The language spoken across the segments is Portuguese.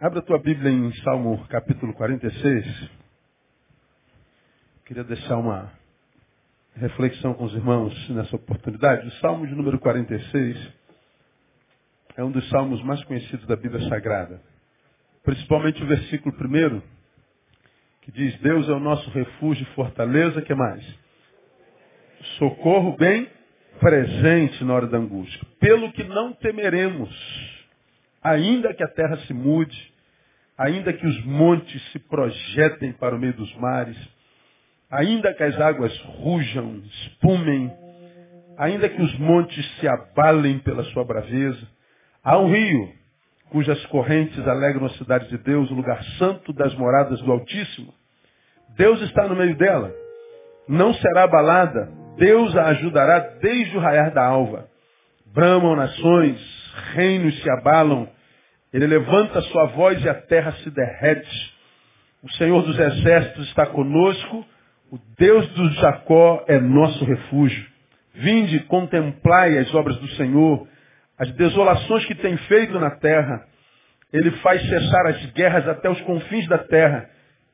Abra a tua Bíblia em Salmo capítulo 46. Queria deixar uma reflexão com os irmãos nessa oportunidade. O Salmo de número 46 é um dos salmos mais conhecidos da Bíblia Sagrada. Principalmente o versículo primeiro, que diz, Deus é o nosso refúgio e fortaleza, que mais? Socorro bem presente na hora da angústia. Pelo que não temeremos, ainda que a terra se mude, ainda que os montes se projetem para o meio dos mares, ainda que as águas rujam, espumem, ainda que os montes se abalem pela sua braveza, há um rio cujas correntes alegram a cidade de Deus, o lugar santo das moradas do Altíssimo. Deus está no meio dela. Não será abalada. Deus a ajudará desde o raiar da alva. Bramam nações, reinos se abalam. Ele levanta sua voz e a terra se derrete. O Senhor dos exércitos está conosco. O Deus do Jacó é nosso refúgio. Vinde, contemplai as obras do Senhor, as desolações que tem feito na terra. Ele faz cessar as guerras até os confins da terra.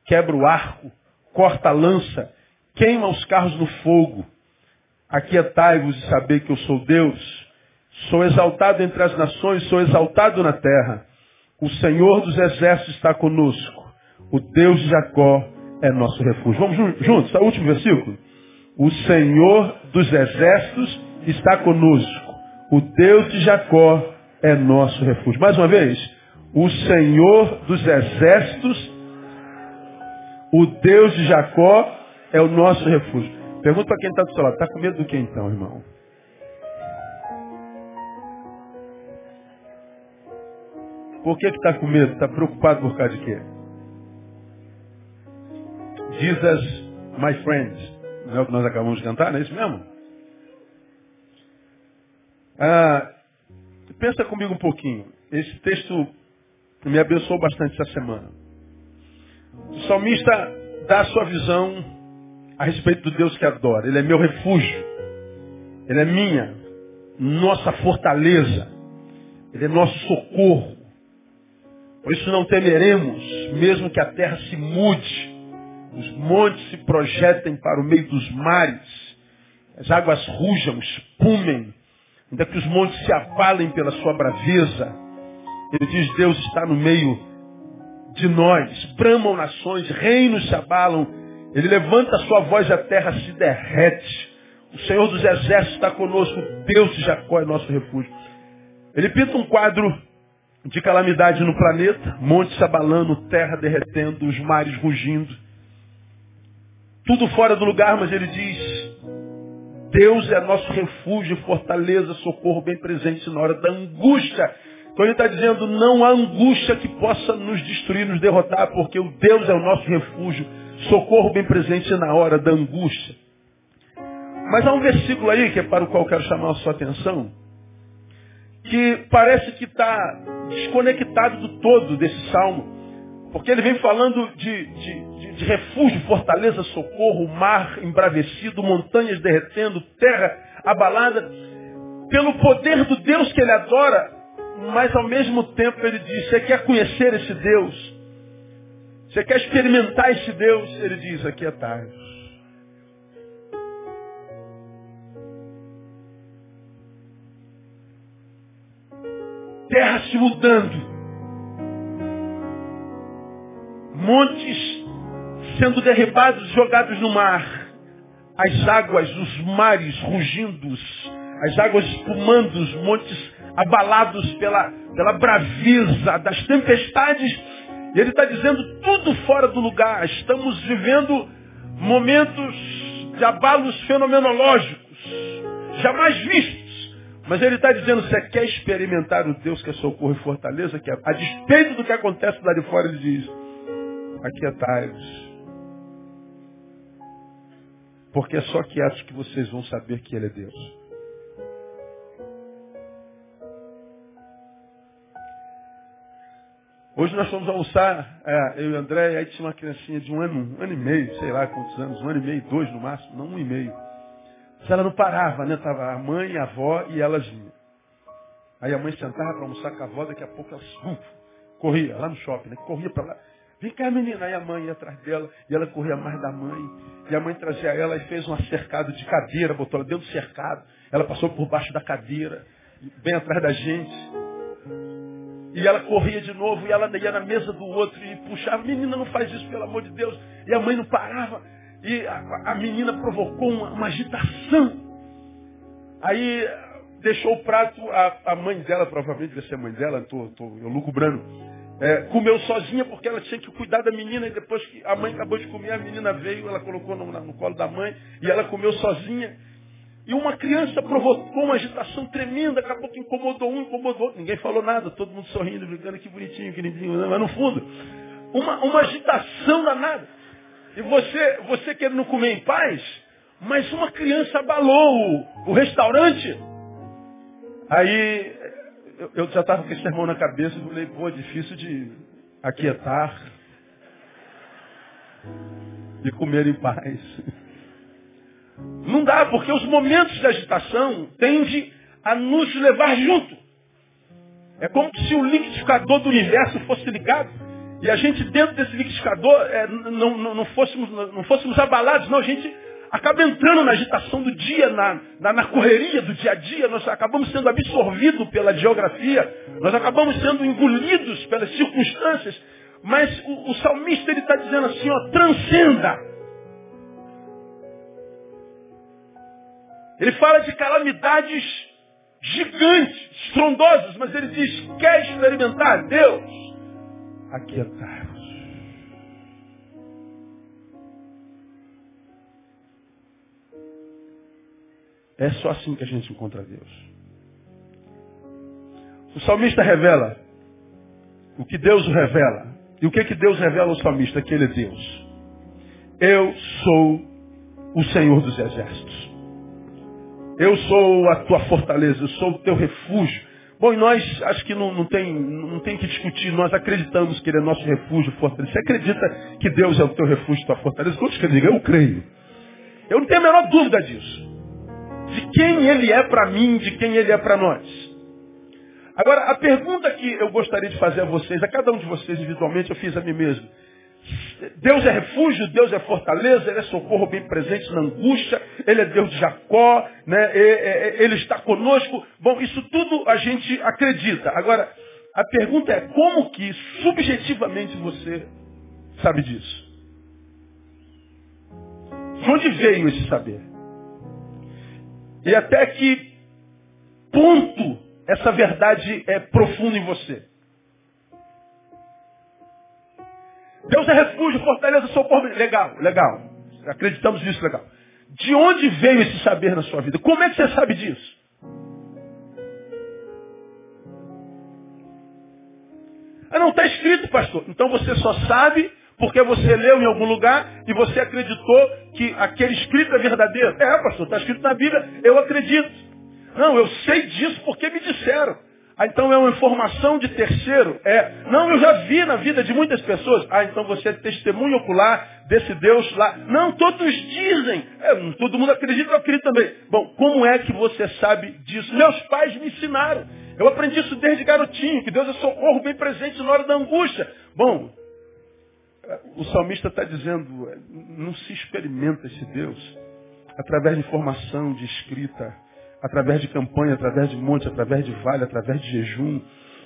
Quebra o arco, corta a lança, queima os carros no fogo. Aquietai-vos e saber que eu sou Deus. Sou exaltado entre as nações, sou exaltado na terra. O Senhor dos exércitos está conosco. O Deus de Jacó é nosso refúgio. Vamos juntos, o último versículo. O Senhor dos exércitos está conosco. O Deus de Jacó é nosso refúgio. Mais uma vez. O Senhor dos exércitos, o Deus de Jacó é o nosso refúgio. Pergunta para quem está do seu lado, está com medo do que então, irmão? Por que está com medo? Está preocupado por causa de quê? Jesus, my friends. Não é o que nós acabamos de cantar, não é isso mesmo? Ah, pensa comigo um pouquinho. Esse texto me abençoou bastante essa semana. O salmista dá a sua visão a respeito do Deus que adora. Ele é meu refúgio. Ele é minha, nossa fortaleza. Ele é nosso socorro. Por isso não temeremos, mesmo que a terra se mude, os montes se projetem para o meio dos mares, as águas rujam, espumem, ainda que os montes se abalem pela sua braveza. Ele diz, Deus está no meio de nós. Bramam nações, reinos se abalam. Ele levanta a sua voz e a terra se derrete. O Senhor dos exércitos está conosco. Deus de Jacó é nosso refúgio. Ele pinta um quadro de calamidade no planeta, montes se abalando, terra derretendo, os mares rugindo. Tudo fora do lugar, mas ele diz, Deus é nosso refúgio, fortaleza, socorro bem presente na hora da angústia. Então ele está dizendo, não há angústia que possa nos destruir, nos derrotar, porque o Deus é o nosso refúgio, socorro bem presente na hora da angústia. Mas há um versículo aí, que é para o qual quero chamar a sua atenção, que parece que está desconectado do todo desse salmo. Porque ele vem falando de, de, de, de, refúgio, fortaleza, socorro, mar embravecido, montanhas derretendo, terra abalada, pelo poder do Deus que ele adora, mas ao mesmo tempo ele diz, você quer conhecer esse Deus? Você quer experimentar esse Deus? Ele diz, aqui é tarde. Terra se mudando. Montes sendo derribados e jogados no mar. As águas, os mares rugindo, as águas espumando, os montes abalados pela, pela braveza das tempestades. E ele está dizendo tudo fora do lugar. Estamos vivendo momentos de abalos fenomenológicos, jamais vistos. Mas ele está dizendo, você quer experimentar o Deus que é socorro e fortaleza? Que a despeito do que acontece lá de fora, ele diz, aquietai-vos. Porque é só quietos que vocês vão saber que Ele é Deus. Hoje nós fomos almoçar, é, eu e André, e aí tinha uma criancinha de um ano, um ano e meio, sei lá quantos anos, um ano e meio, dois no máximo, não um e meio. Se ela não parava, né? Tava a mãe, a avó e elas vinham. Aí a mãe sentava para almoçar com a avó, daqui a pouco elas uh, Corria, lá no shopping, né? Corria para lá. Vem cá, menina. Aí a mãe ia atrás dela, e ela corria mais da mãe. E a mãe trazia ela e fez um cercado de cadeira, botou ela dentro do cercado. Ela passou por baixo da cadeira, bem atrás da gente. E ela corria de novo, e ela ia na mesa do outro e puxava, menina, não faz isso, pelo amor de Deus. E a mãe não parava. E a, a menina provocou uma, uma, agitação. Aí deixou o prato, a, a mãe dela, provavelmente deve ser a mãe dela, tô, tô, eu lucubrando, é, comeu sozinha porque ela tinha que cuidar da menina e depois que a mãe acabou de comer, a menina veio, ela colocou no, no colo da mãe e ela comeu sozinha. E uma criança provocou uma agitação tremenda, acabou que incomodou um, incomodou outro. Ninguém falou nada, todo mundo sorrindo, brincando, que bonitinho, que lindinho. Mas no fundo, uma, uma agitação danada. E você, você querendo comer em paz, mas uma criança abalou o, o restaurante. Aí eu, eu já estava com esse sermão na cabeça e falei, pô, difícil de aquietar e comer em paz. Não dá, porque os momentos de agitação tendem a nos levar junto. É como se o liquidificador do universo fosse ligado e a gente dentro desse liquidificador é, não, não, não, fôssemos, não fôssemos abalados, não, a gente acaba entrando na agitação do dia, na, na, na, correria do dia a dia, nós acabamos sendo absorvidos pela geografia, nós acabamos sendo engolidos pelas circunstâncias, mas o, o salmista ele está dizendo assim, ó, transcenda. Ele fala de calamidades gigantes, estrondosas, mas ele diz, quer experimentar Deus? Aquietar-vos. É só assim que a gente encontra Deus. O salmista revela o que Deus revela. E o que, que Deus revela ao salmista? Que ele é Deus. Eu sou o Senhor dos Exércitos. Eu sou a tua fortaleza, eu sou o teu refúgio. Bom, e nós, acho que não, não, tem, não tem que discutir, nós acreditamos que Ele é nosso refúgio, fortaleza. Você acredita que Deus é o teu refúgio, tua fortaleza? Quantos que digam? Eu creio. Eu não tenho a menor dúvida disso. De quem Ele é para mim, de quem Ele é para nós. Agora, a pergunta que eu gostaria de fazer a vocês, a cada um de vocês individualmente, eu fiz a mim mesmo. Deus é refúgio, Deus é fortaleza, Ele é socorro bem presente na angústia, Ele é Deus de Jacó, né? Ele está conosco. Bom, isso tudo a gente acredita. Agora, a pergunta é como que subjetivamente você sabe disso? De onde veio esse saber? E até que ponto essa verdade é profunda em você? Deus é refúgio, fortaleza, socorro. Legal, legal. Acreditamos nisso, legal. De onde veio esse saber na sua vida? Como é que você sabe disso? Ah, não está escrito, pastor. Então você só sabe porque você leu em algum lugar e você acreditou que aquele escrito é verdadeiro. É, pastor, está escrito na Bíblia, eu acredito. Não, eu sei disso porque me disseram. Ah, então é uma informação de terceiro? É. Não, eu já vi na vida de muitas pessoas. Ah, então você é testemunho ocular desse Deus lá. Não, todos dizem. É, todo mundo acredita, eu acredito também. Bom, como é que você sabe disso? Meus pais me ensinaram. Eu aprendi isso desde garotinho, que Deus é socorro bem presente na hora da angústia. Bom, o salmista está dizendo, não se experimenta esse Deus através de informação, de escrita através de campanha, através de monte, através de vale, através de jejum,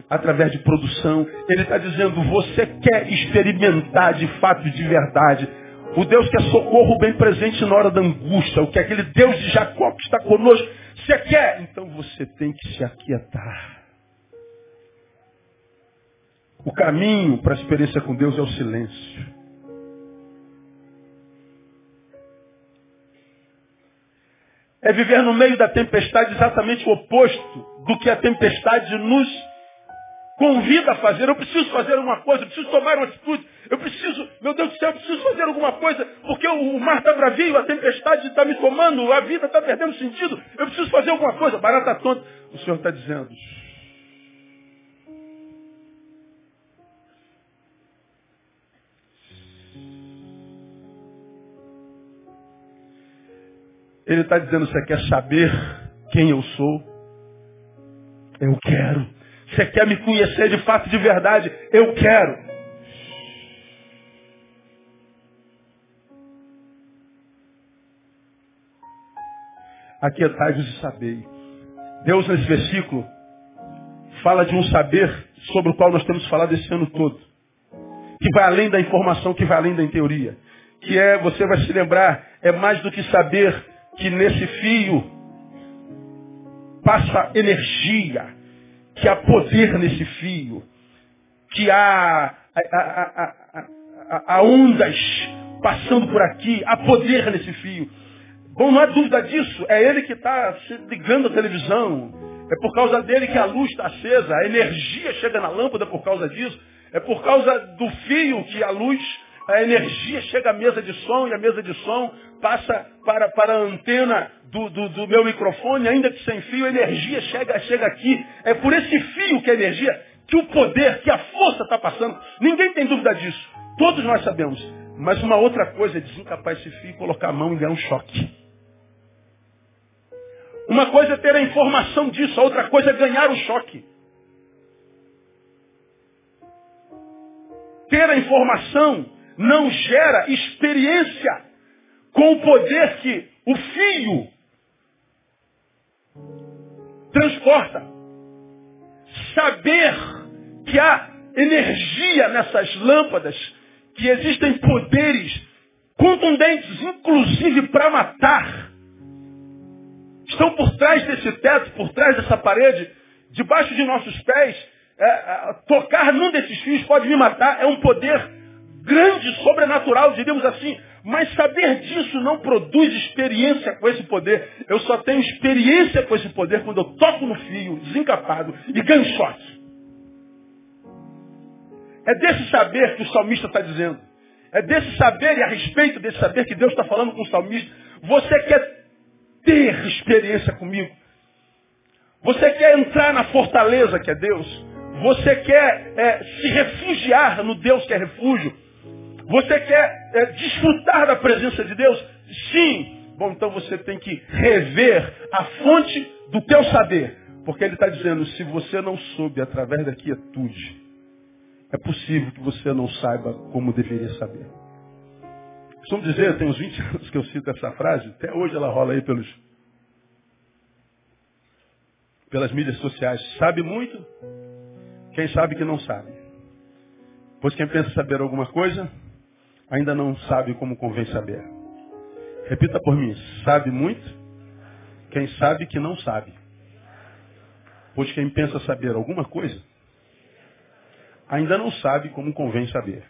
através de produção. Ele está dizendo, você quer experimentar de fato e de verdade o Deus que é socorro bem presente na hora da angústia, o que é aquele Deus de Jacó que está conosco. Você quer? Então você tem que se aquietar. O caminho para a experiência com Deus é o silêncio. É viver no meio da tempestade exatamente o oposto do que a tempestade nos convida a fazer. Eu preciso fazer alguma coisa, eu preciso tomar uma atitude, eu preciso, meu Deus do céu, eu preciso fazer alguma coisa, porque o, mar está bravio, a tempestade está me tomando, a vida está perdendo sentido, eu preciso fazer alguma coisa, barata tonta. O Senhor está dizendo, Ele está dizendo, você quer saber quem eu sou? Eu quero. Você quer me conhecer de fato, de verdade? Eu quero. Aquietai-vos e sabei. Deus, nesse versículo, fala de um saber sobre o qual nós temos falado esse ano todo. Que vai além da informação, que vai além da teoria. Que é, você vai se lembrar, é mais do que saber que nesse fio passa energia, que há poder nesse fio, que há, há, há, há ondas passando por aqui, há poder nesse fio. Bom, não há dúvida disso. É ele que está ligando a televisão. É por causa dele que a luz está acesa. A energia chega na lâmpada por causa disso. É por causa do fio que a luz, a energia chega à mesa de som e a mesa de som passa para, para a antena do, do, do meu microfone, ainda que sem fio, a energia chega, chega aqui. É por esse fio que a energia, que o poder, que a força está passando. Ninguém tem dúvida disso. Todos nós sabemos. Mas uma outra coisa é desencapar esse fio e colocar a mão e ganhar um choque. Uma coisa é ter a informação disso, a outra coisa é ganhar o choque. Ter a informação não gera experiência com o poder que o fio transporta. Saber que há energia nessas lâmpadas, que existem poderes contundentes, inclusive para matar estão por trás desse teto, por trás dessa parede, debaixo de nossos pés, é, é, tocar num desses fios pode me matar, é um poder grande, sobrenatural, diríamos assim. Mas saber disso não produz experiência com esse poder. Eu só tenho experiência com esse poder quando eu toco no fio, desencapado, e ganho choque. É desse saber que o salmista está dizendo. É desse saber e a respeito desse saber que Deus está falando com o salmista. Você quer ter experiência comigo. Você quer entrar na fortaleza que é Deus. Você quer é, se refugiar no Deus que é refúgio. Você quer é, desfrutar da presença de Deus? Sim. Bom, então você tem que rever a fonte do teu saber. Porque ele está dizendo, se você não soube através da quietude, é possível que você não saiba como deveria saber. Costumo dizer, tem uns 20 anos que eu cito essa frase, até hoje ela rola aí pelos, pelas mídias sociais. Sabe muito, quem sabe que não sabe. Pois quem pensa saber alguma coisa, ainda não sabe como convém saber. Repita por mim, sabe muito, quem sabe que não sabe. Pois quem pensa saber alguma coisa, ainda não sabe como convém saber.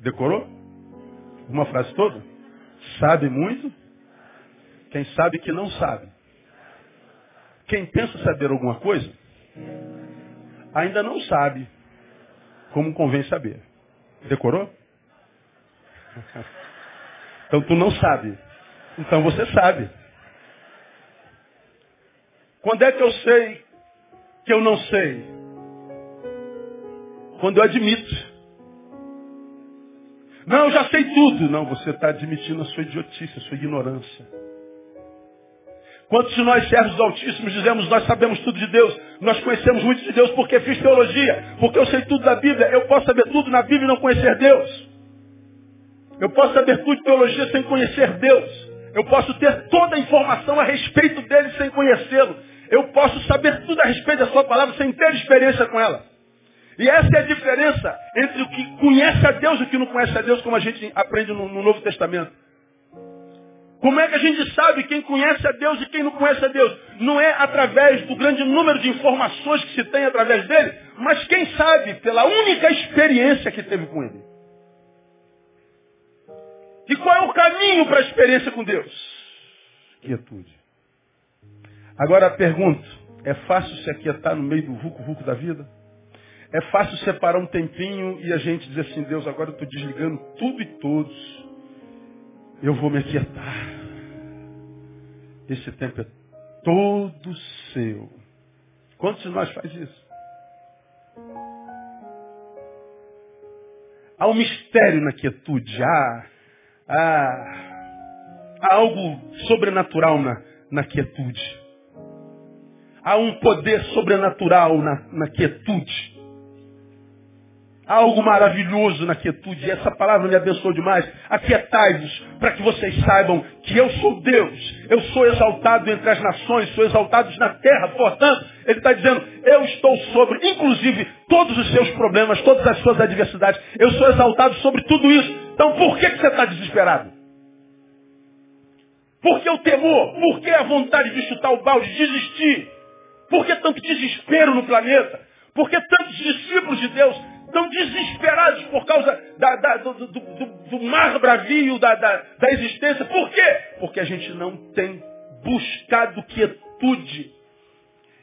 Decorou? Uma frase toda? Sabe muito? Quem sabe que não sabe. Quem pensa saber alguma coisa, ainda não sabe como convém saber. Decorou? Então tu não sabe. Então você sabe. Quando é que eu sei que eu não sei? Quando eu admito. Não, eu já sei tudo. Não, você está admitindo a sua idiotice, a sua ignorância. Quantos de nós, servos altíssimos, dizemos, nós sabemos tudo de Deus, nós conhecemos muito de Deus porque fiz teologia, porque eu sei tudo da Bíblia, eu posso saber tudo na Bíblia e não conhecer Deus. Eu posso saber tudo de teologia sem conhecer Deus. Eu posso ter toda a informação a respeito dele sem conhecê-lo. Eu posso saber tudo a respeito da sua palavra sem ter experiência com ela. E essa é a diferença entre o que conhece a Deus e o que não conhece a Deus, como a gente aprende no, no Novo Testamento. Como é que a gente sabe quem conhece a Deus e quem não conhece a Deus? Não é através do grande número de informações que se tem através dele, mas quem sabe pela única experiência que teve com ele. E qual é o caminho para a experiência com Deus? Quietude. Agora pergunto, é fácil se aquietar no meio do vulco-vulco da vida? É fácil separar um tempinho e a gente dizer assim, Deus, agora eu estou desligando tudo e todos. Eu vou me aquietar. Esse tempo é todo seu. Quantos de nós faz isso? Há um mistério na quietude. Há, há, há algo sobrenatural na, na quietude. há um poder sobrenatural na, na quietude. Há algo maravilhoso na quietude. Essa palavra me abençoou demais. Aquietai-vos para que vocês saibam que eu sou Deus. Eu sou exaltado entre as nações, sou exaltado na terra. Portanto, ele está dizendo, eu estou sobre, inclusive, todos os seus problemas, todas as suas adversidades. Eu sou exaltado sobre tudo isso. Então por que, que você está desesperado? Por que o temor? Por que a vontade de chutar o balde, de desistir? Por que tanto desespero no planeta? Por que tantos discípulos de Deus estão desesperados por causa da, da, do, do, do, do, mar bravio da, da, existência? Por quê? Porque a gente não tem buscado quietude.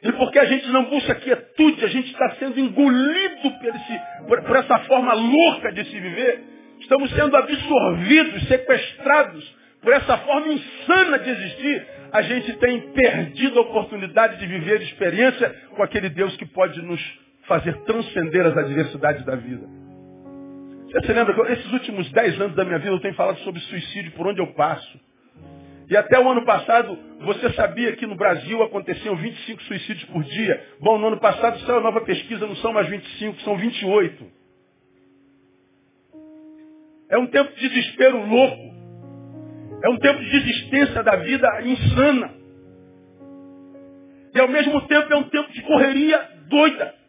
E porque a gente não busca quietude, a gente está sendo engolido por, esse, por, por essa forma louca de se viver. Estamos sendo absorvidos, sequestrados por essa forma insana de existir, a gente tem perdido a oportunidade de viver experiência com aquele Deus que pode nos fazer transcender as adversidades da vida. Você se lembra que esses últimos dez anos da minha vida eu tenho falado sobre suicídio por onde eu passo. E até o ano passado, você sabia que no Brasil aconteciam 25 suicídios por dia? Bom, no ano passado saiu a nova pesquisa, não são mais 25, são 28. É um tempo de desespero louco. É um tempo de desistência da vida insana. E ao mesmo tempo é um tempo de correria doida.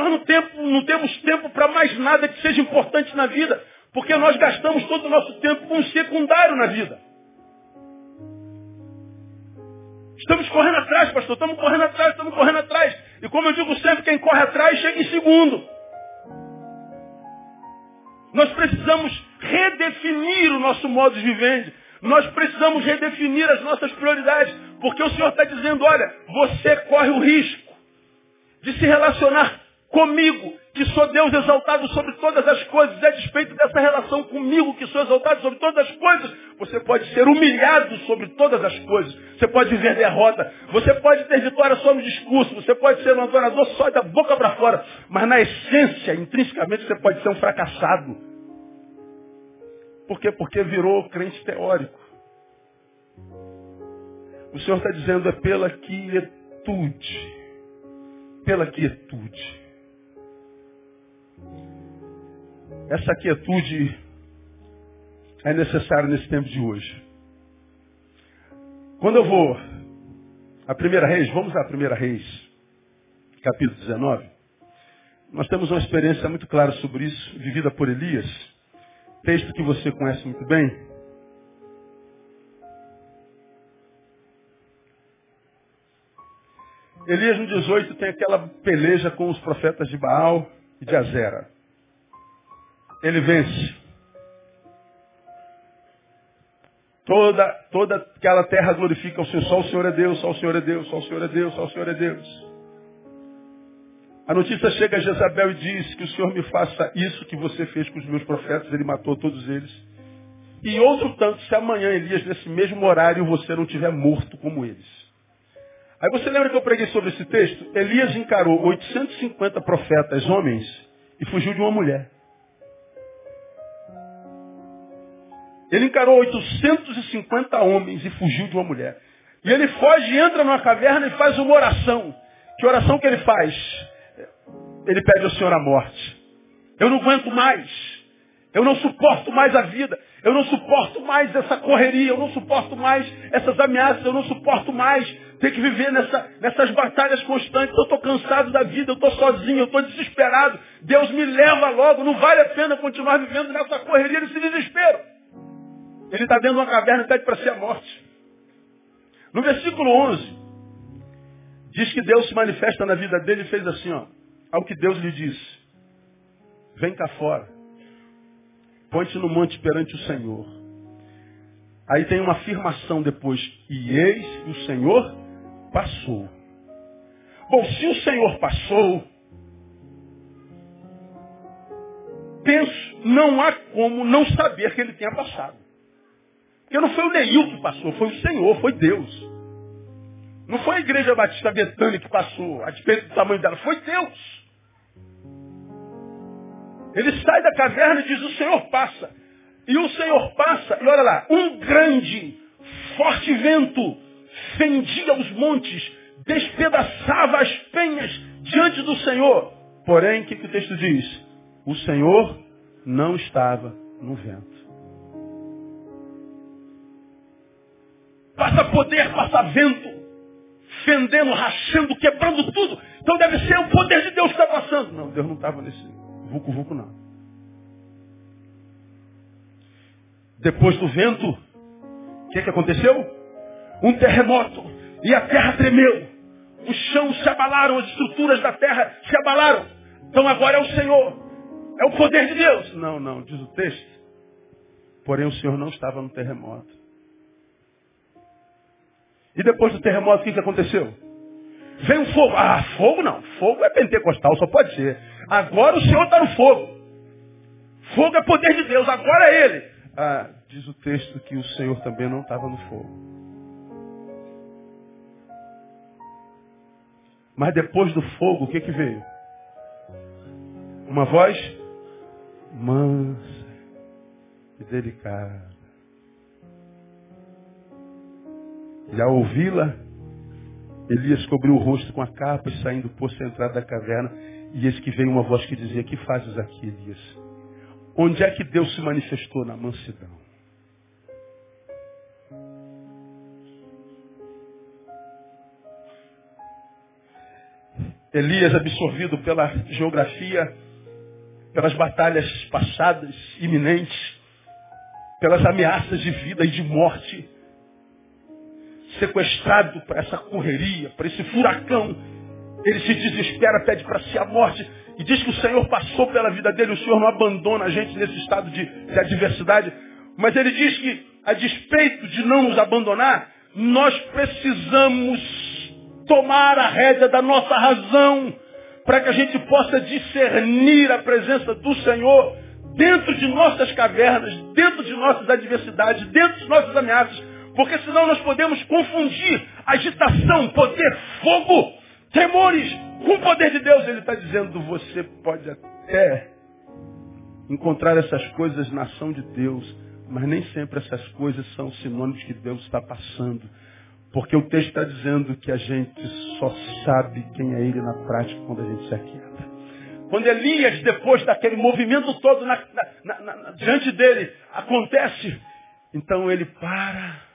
Nós não, tempo, não temos tempo para mais nada que seja importante na vida, porque nós gastamos todo o nosso tempo com um secundário na vida. Estamos correndo atrás, pastor, estamos correndo atrás, estamos correndo atrás. E como eu digo sempre, quem corre atrás chega em segundo. Nós precisamos redefinir o nosso modo de viver. Nós precisamos redefinir as nossas prioridades. Porque o Senhor está dizendo, olha, você corre o risco de se relacionar comigo, que sou Deus exaltado sobre todas as coisas. E a despeito dessa relação comigo, que sou exaltado sobre todas as coisas, você pode ser humilhado sobre todas as coisas. Você pode viver derrota. Você pode ter vitória só no discurso. Você pode ser um adorador só da boca para fora. Mas na essência, intrinsecamente, você pode ser um fracassado. Por quê? Porque virou crente teórico. O Senhor está dizendo é pela quietude. Pela quietude. Essa quietude é necessária nesse tempo de hoje. Quando eu vou a primeira reis, vamos à primeira reis, capítulo 19. Nós temos uma experiência muito clara sobre isso, vivida por Elias. Texto que você conhece muito bem. Elias no 18 tem aquela peleja com os profetas de Baal e de Azera. Ele vence. Toda, toda aquela terra glorifica o Senhor. Só o Senhor é Deus, só o Senhor é Deus, só o Senhor é Deus, só o Senhor é Deus. A notícia chega a Jezabel e diz que o Senhor me faça isso que você fez com os meus profetas, ele matou todos eles. E outro tanto, se amanhã, Elias, nesse mesmo horário, você não tiver morto como eles. Aí você lembra que eu preguei sobre esse texto? Elias encarou 850 profetas, homens, e fugiu de uma mulher. Ele encarou 850 homens e fugiu de uma mulher. E ele foge, entra numa caverna e faz uma oração. Que oração que ele faz? ele pede ao Senhor a morte. Eu não aguento mais. Eu não suporto mais a vida. Eu não suporto mais essa correria. Eu não suporto mais essas ameaças. Eu não suporto mais ter que viver nessa, nessas batalhas constantes. Eu estou cansado da vida. Eu estou sozinho. Eu estou desesperado. Deus me leva logo. Não vale a pena continuar vivendo nessa correria, nesse desespero. Ele está dentro de uma caverna e pede para ser a morte. No versículo 11, diz que Deus se manifesta na vida dele e fez assim, ó ao que Deus lhe disse. Vem cá fora. Põe-te no monte perante o Senhor. Aí tem uma afirmação depois. E eis que o Senhor passou. Bom, se o Senhor passou, penso, não há como não saber que ele tenha passado. Porque não foi o Neil que passou, foi o Senhor, foi Deus. Não foi a igreja batista Betânia que passou, a despeito do tamanho dela, foi Deus. Ele sai da caverna e diz, o Senhor passa. E o Senhor passa, e olha lá, um grande, forte vento fendia os montes, despedaçava as penhas diante do Senhor. Porém, o que, que o texto diz? O Senhor não estava no vento. Passa poder, passa vento, fendendo, rachando, quebrando tudo. Então deve ser o poder de Deus que está passando. Não, Deus não estava nesse vucu-vucu, não. Depois do vento, o que, que aconteceu? Um terremoto. E a terra tremeu. Os chãos se abalaram, as estruturas da terra se abalaram. Então agora é o Senhor. É o poder de Deus. Não, não, diz o texto. Porém o Senhor não estava no terremoto. E depois do terremoto, o que, que aconteceu? Veio um fogo. Ah, fogo não. Fogo é pentecostal, só pode ser. Agora o Senhor está no fogo. Fogo é poder de Deus, agora é Ele. Ah, diz o texto que o Senhor também não estava no fogo. Mas depois do fogo, o que, que veio? Uma voz mansa e delicada. E ao ouvi-la, Elias cobriu o rosto com a capa e saindo pôs-se entrada da caverna. E eis que veio uma voz que dizia, que fazes aqui, Elias? Onde é que Deus se manifestou na mansidão? Elias, absorvido pela geografia, pelas batalhas passadas, iminentes, pelas ameaças de vida e de morte, sequestrado para essa correria, para esse furacão. Ele se desespera, pede para si a morte e diz que o Senhor passou pela vida dele. O Senhor não abandona a gente nesse estado de, de adversidade. Mas ele diz que, a despeito de não nos abandonar, nós precisamos tomar a rédea da nossa razão para que a gente possa discernir a presença do Senhor dentro de nossas cavernas, dentro de nossas adversidades, dentro de nossas ameaças, porque senão nós podemos confundir agitação, poder, fogo, temores com o poder de Deus. Ele está dizendo, você pode até encontrar essas coisas na ação de Deus, mas nem sempre essas coisas são sinônimos que Deus está passando. Porque o texto está dizendo que a gente só sabe quem é Ele na prática quando a gente se aquieta. Quando Elias, depois daquele movimento todo na, na, na, diante dele, acontece, então ele para,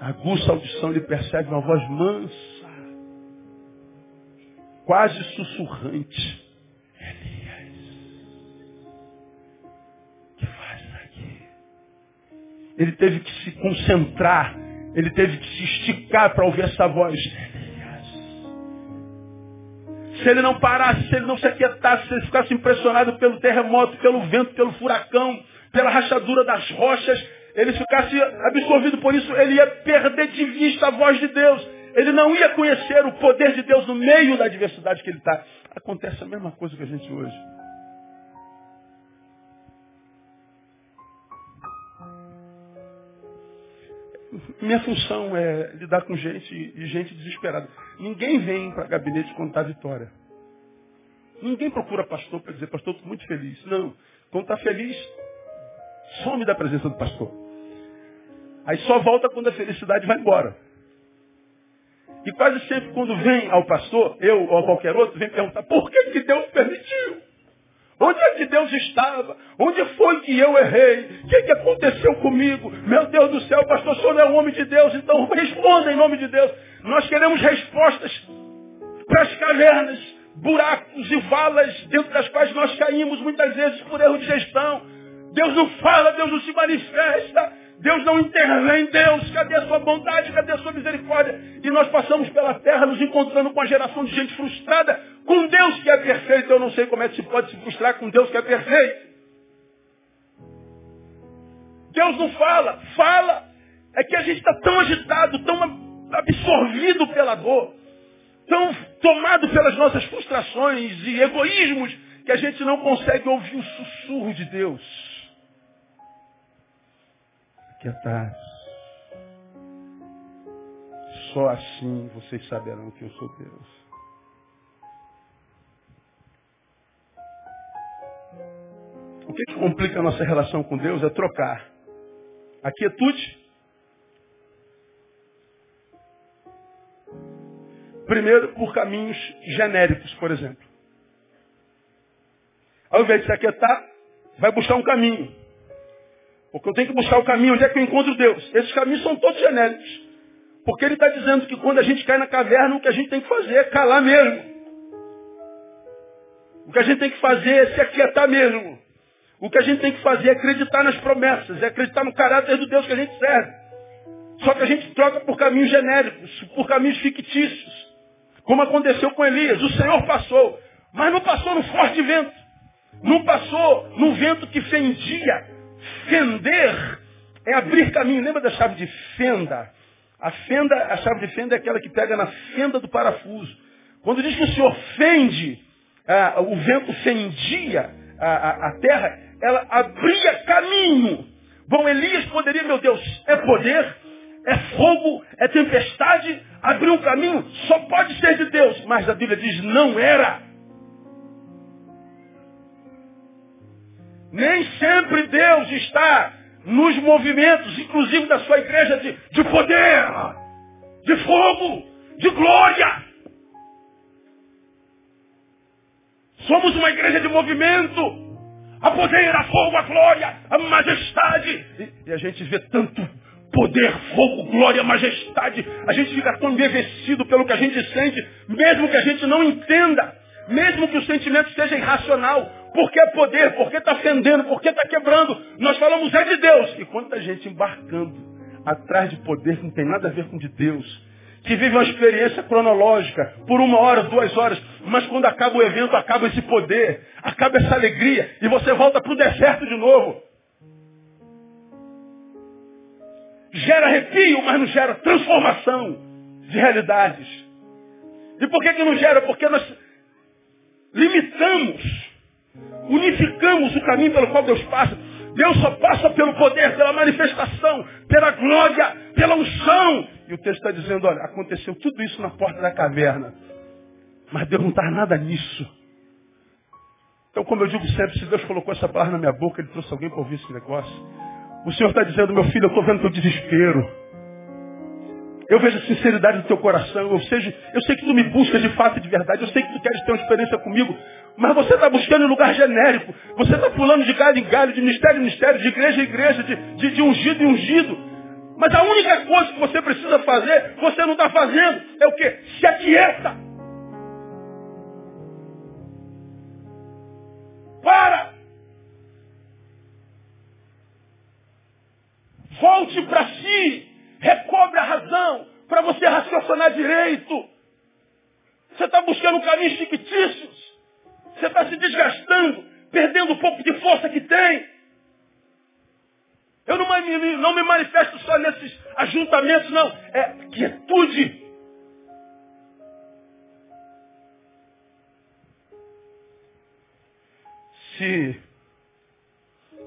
aguça a audição, ele percebe uma voz mansa, quase sussurrante. Elias, que fazes aqui? Ele teve que se concentrar, ele teve que se esticar para ouvir essa voz. Se ele não parasse, se ele não se aquietasse, se ele ficasse impressionado pelo terremoto, pelo vento, pelo furacão, pela rachadura das rochas, ele ficasse absorvido por isso, ele ia perder de vista a voz de Deus. Ele não ia conhecer o poder de Deus no meio da adversidade que ele está. Acontece a mesma coisa que a gente hoje. Minha função é lidar com gente e gente desesperada. Ninguém vem para gabinete contar vitória. Ninguém procura pastor para dizer, pastor, estou muito feliz. Não. Quando está feliz, some da presença do pastor. Aí só volta quando a felicidade vai embora. E quase sempre quando vem ao pastor, eu ou qualquer outro, vem perguntar, por que, que Deus permitiu? Onde é que Deus estava? Onde foi que eu errei? O que, que aconteceu comigo? Meu Deus do céu, pastor, o senhor não é um homem de Deus, então responda em nome de Deus. Nós queremos respostas para as cavernas, buracos e valas dentro das quais nós caímos muitas vezes por erro de gestão. Deus não fala, Deus não se manifesta. Deus não intervém, Deus, cadê a sua bondade, cadê a sua misericórdia? E nós passamos pela terra nos encontrando com a geração de gente frustrada, com Deus que é perfeito. Eu não sei como é que se pode se frustrar com Deus que é perfeito. Deus não fala, fala. É que a gente está tão agitado, tão absorvido pela dor, tão tomado pelas nossas frustrações e egoísmos, que a gente não consegue ouvir o sussurro de Deus aquietar. Só assim vocês saberão que eu sou Deus. O que, que complica a nossa relação com Deus é trocar a quietude é Primeiro, por caminhos genéricos, por exemplo. Ao invés de se aquietar, vai buscar um caminho. Porque eu tenho que buscar o caminho onde é que eu encontro Deus. Esses caminhos são todos genéricos. Porque ele está dizendo que quando a gente cai na caverna, o que a gente tem que fazer é calar mesmo. O que a gente tem que fazer é se aquietar mesmo. O que a gente tem que fazer é acreditar nas promessas, é acreditar no caráter do Deus que a gente serve. Só que a gente troca por caminhos genéricos, por caminhos fictícios. Como aconteceu com Elias. O Senhor passou, mas não passou no forte vento. Não passou no vento que fendia. Fender é abrir caminho. Lembra da chave de fenda? A fenda, a chave de fenda é aquela que pega na fenda do parafuso. Quando diz que o Senhor fende, ah, o vento fendia a, a, a terra, ela abria caminho. Bom, Elias poderia, meu Deus, é poder, é fogo, é tempestade, abrir um caminho, só pode ser de Deus. Mas a Bíblia diz, não era. Nem sempre Deus está nos movimentos, inclusive da sua igreja, de, de poder, de fogo, de glória. Somos uma igreja de movimento. A poder, a fogo, a glória, a majestade. E, e a gente vê tanto poder, fogo, glória, majestade. A gente fica tão embevecido pelo que a gente sente, mesmo que a gente não entenda, mesmo que o sentimento seja irracional. Porque é poder, porque está fendendo, porque está quebrando. Nós falamos é de Deus. E quanta gente embarcando atrás de poder que não tem nada a ver com de Deus. Que vive uma experiência cronológica por uma hora, duas horas. Mas quando acaba o evento, acaba esse poder, acaba essa alegria. E você volta para o deserto de novo. Gera arrepio, mas não gera transformação de realidades. E por que, que não gera? Porque nós limitamos unificamos o caminho pelo qual Deus passa. Deus só passa pelo poder, pela manifestação, pela glória, pela unção. E o texto está dizendo, olha, aconteceu tudo isso na porta da caverna. Mas Deus não está nada nisso. Então, como eu digo sempre, se Deus colocou essa palavra na minha boca, Ele trouxe alguém para ouvir esse negócio. O Senhor está dizendo, meu filho, eu estou vendo teu desespero. Eu vejo a sinceridade do teu coração. Eu, seja, eu sei que tu me buscas de fato e de verdade. Eu sei que tu queres ter uma experiência comigo. Mas você está buscando em lugar genérico. Você está pulando de galho em galho, de mistério em mistério, de igreja em igreja, de, de, de ungido em ungido. Mas a única coisa que você precisa fazer, você não está fazendo. É o quê? Se aquieta. Para. Volte para si. Recobre a razão para você raciocinar direito. Você está buscando caminhos fictícios. Você está se desgastando, perdendo um pouco de força que tem. Eu não, não me manifesto só nesses ajuntamentos, não. É quietude. Se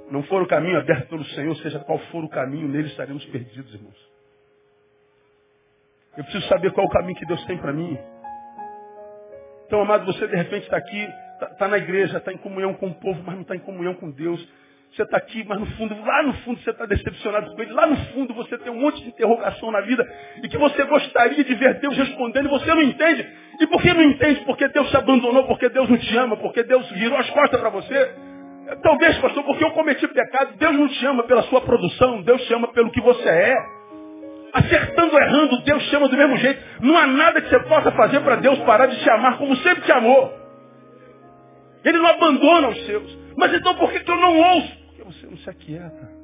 não for o caminho aberto pelo Senhor, seja qual for o caminho, nele estaremos perdidos, irmãos. Eu preciso saber qual é o caminho que Deus tem para mim. Então, amado, você de repente está aqui, está tá na igreja, está em comunhão com o povo, mas não está em comunhão com Deus. Você está aqui, mas no fundo, lá no fundo você está decepcionado com ele. Lá no fundo você tem um monte de interrogação na vida e que você gostaria de ver Deus respondendo e você não entende. E por que não entende? Porque Deus te abandonou, porque Deus não te ama, porque Deus virou as costas para você. Talvez, pastor, porque eu cometi pecado. Deus não te ama pela sua produção, Deus te ama pelo que você é acertando ou errando, Deus chama do mesmo jeito. Não há nada que você possa fazer para Deus parar de te amar como sempre te amou. Ele não abandona os seus. Mas então por que, que eu não ouço? Porque você não se aquieta.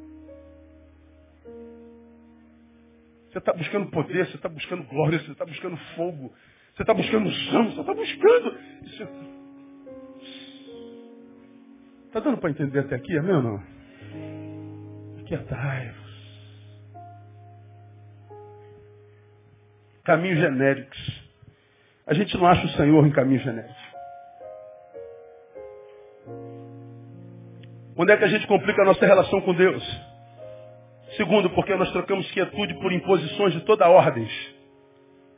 Você está buscando poder, você está buscando glória, você está buscando fogo, você está buscando unção, você está buscando. Está dando para entender até aqui, amém ou não? Aquietai-vos. Caminhos genéricos. A gente não acha o Senhor em caminhos genéricos. Onde é que a gente complica a nossa relação com Deus? Segundo, porque nós trocamos quietude por imposições de toda ordem.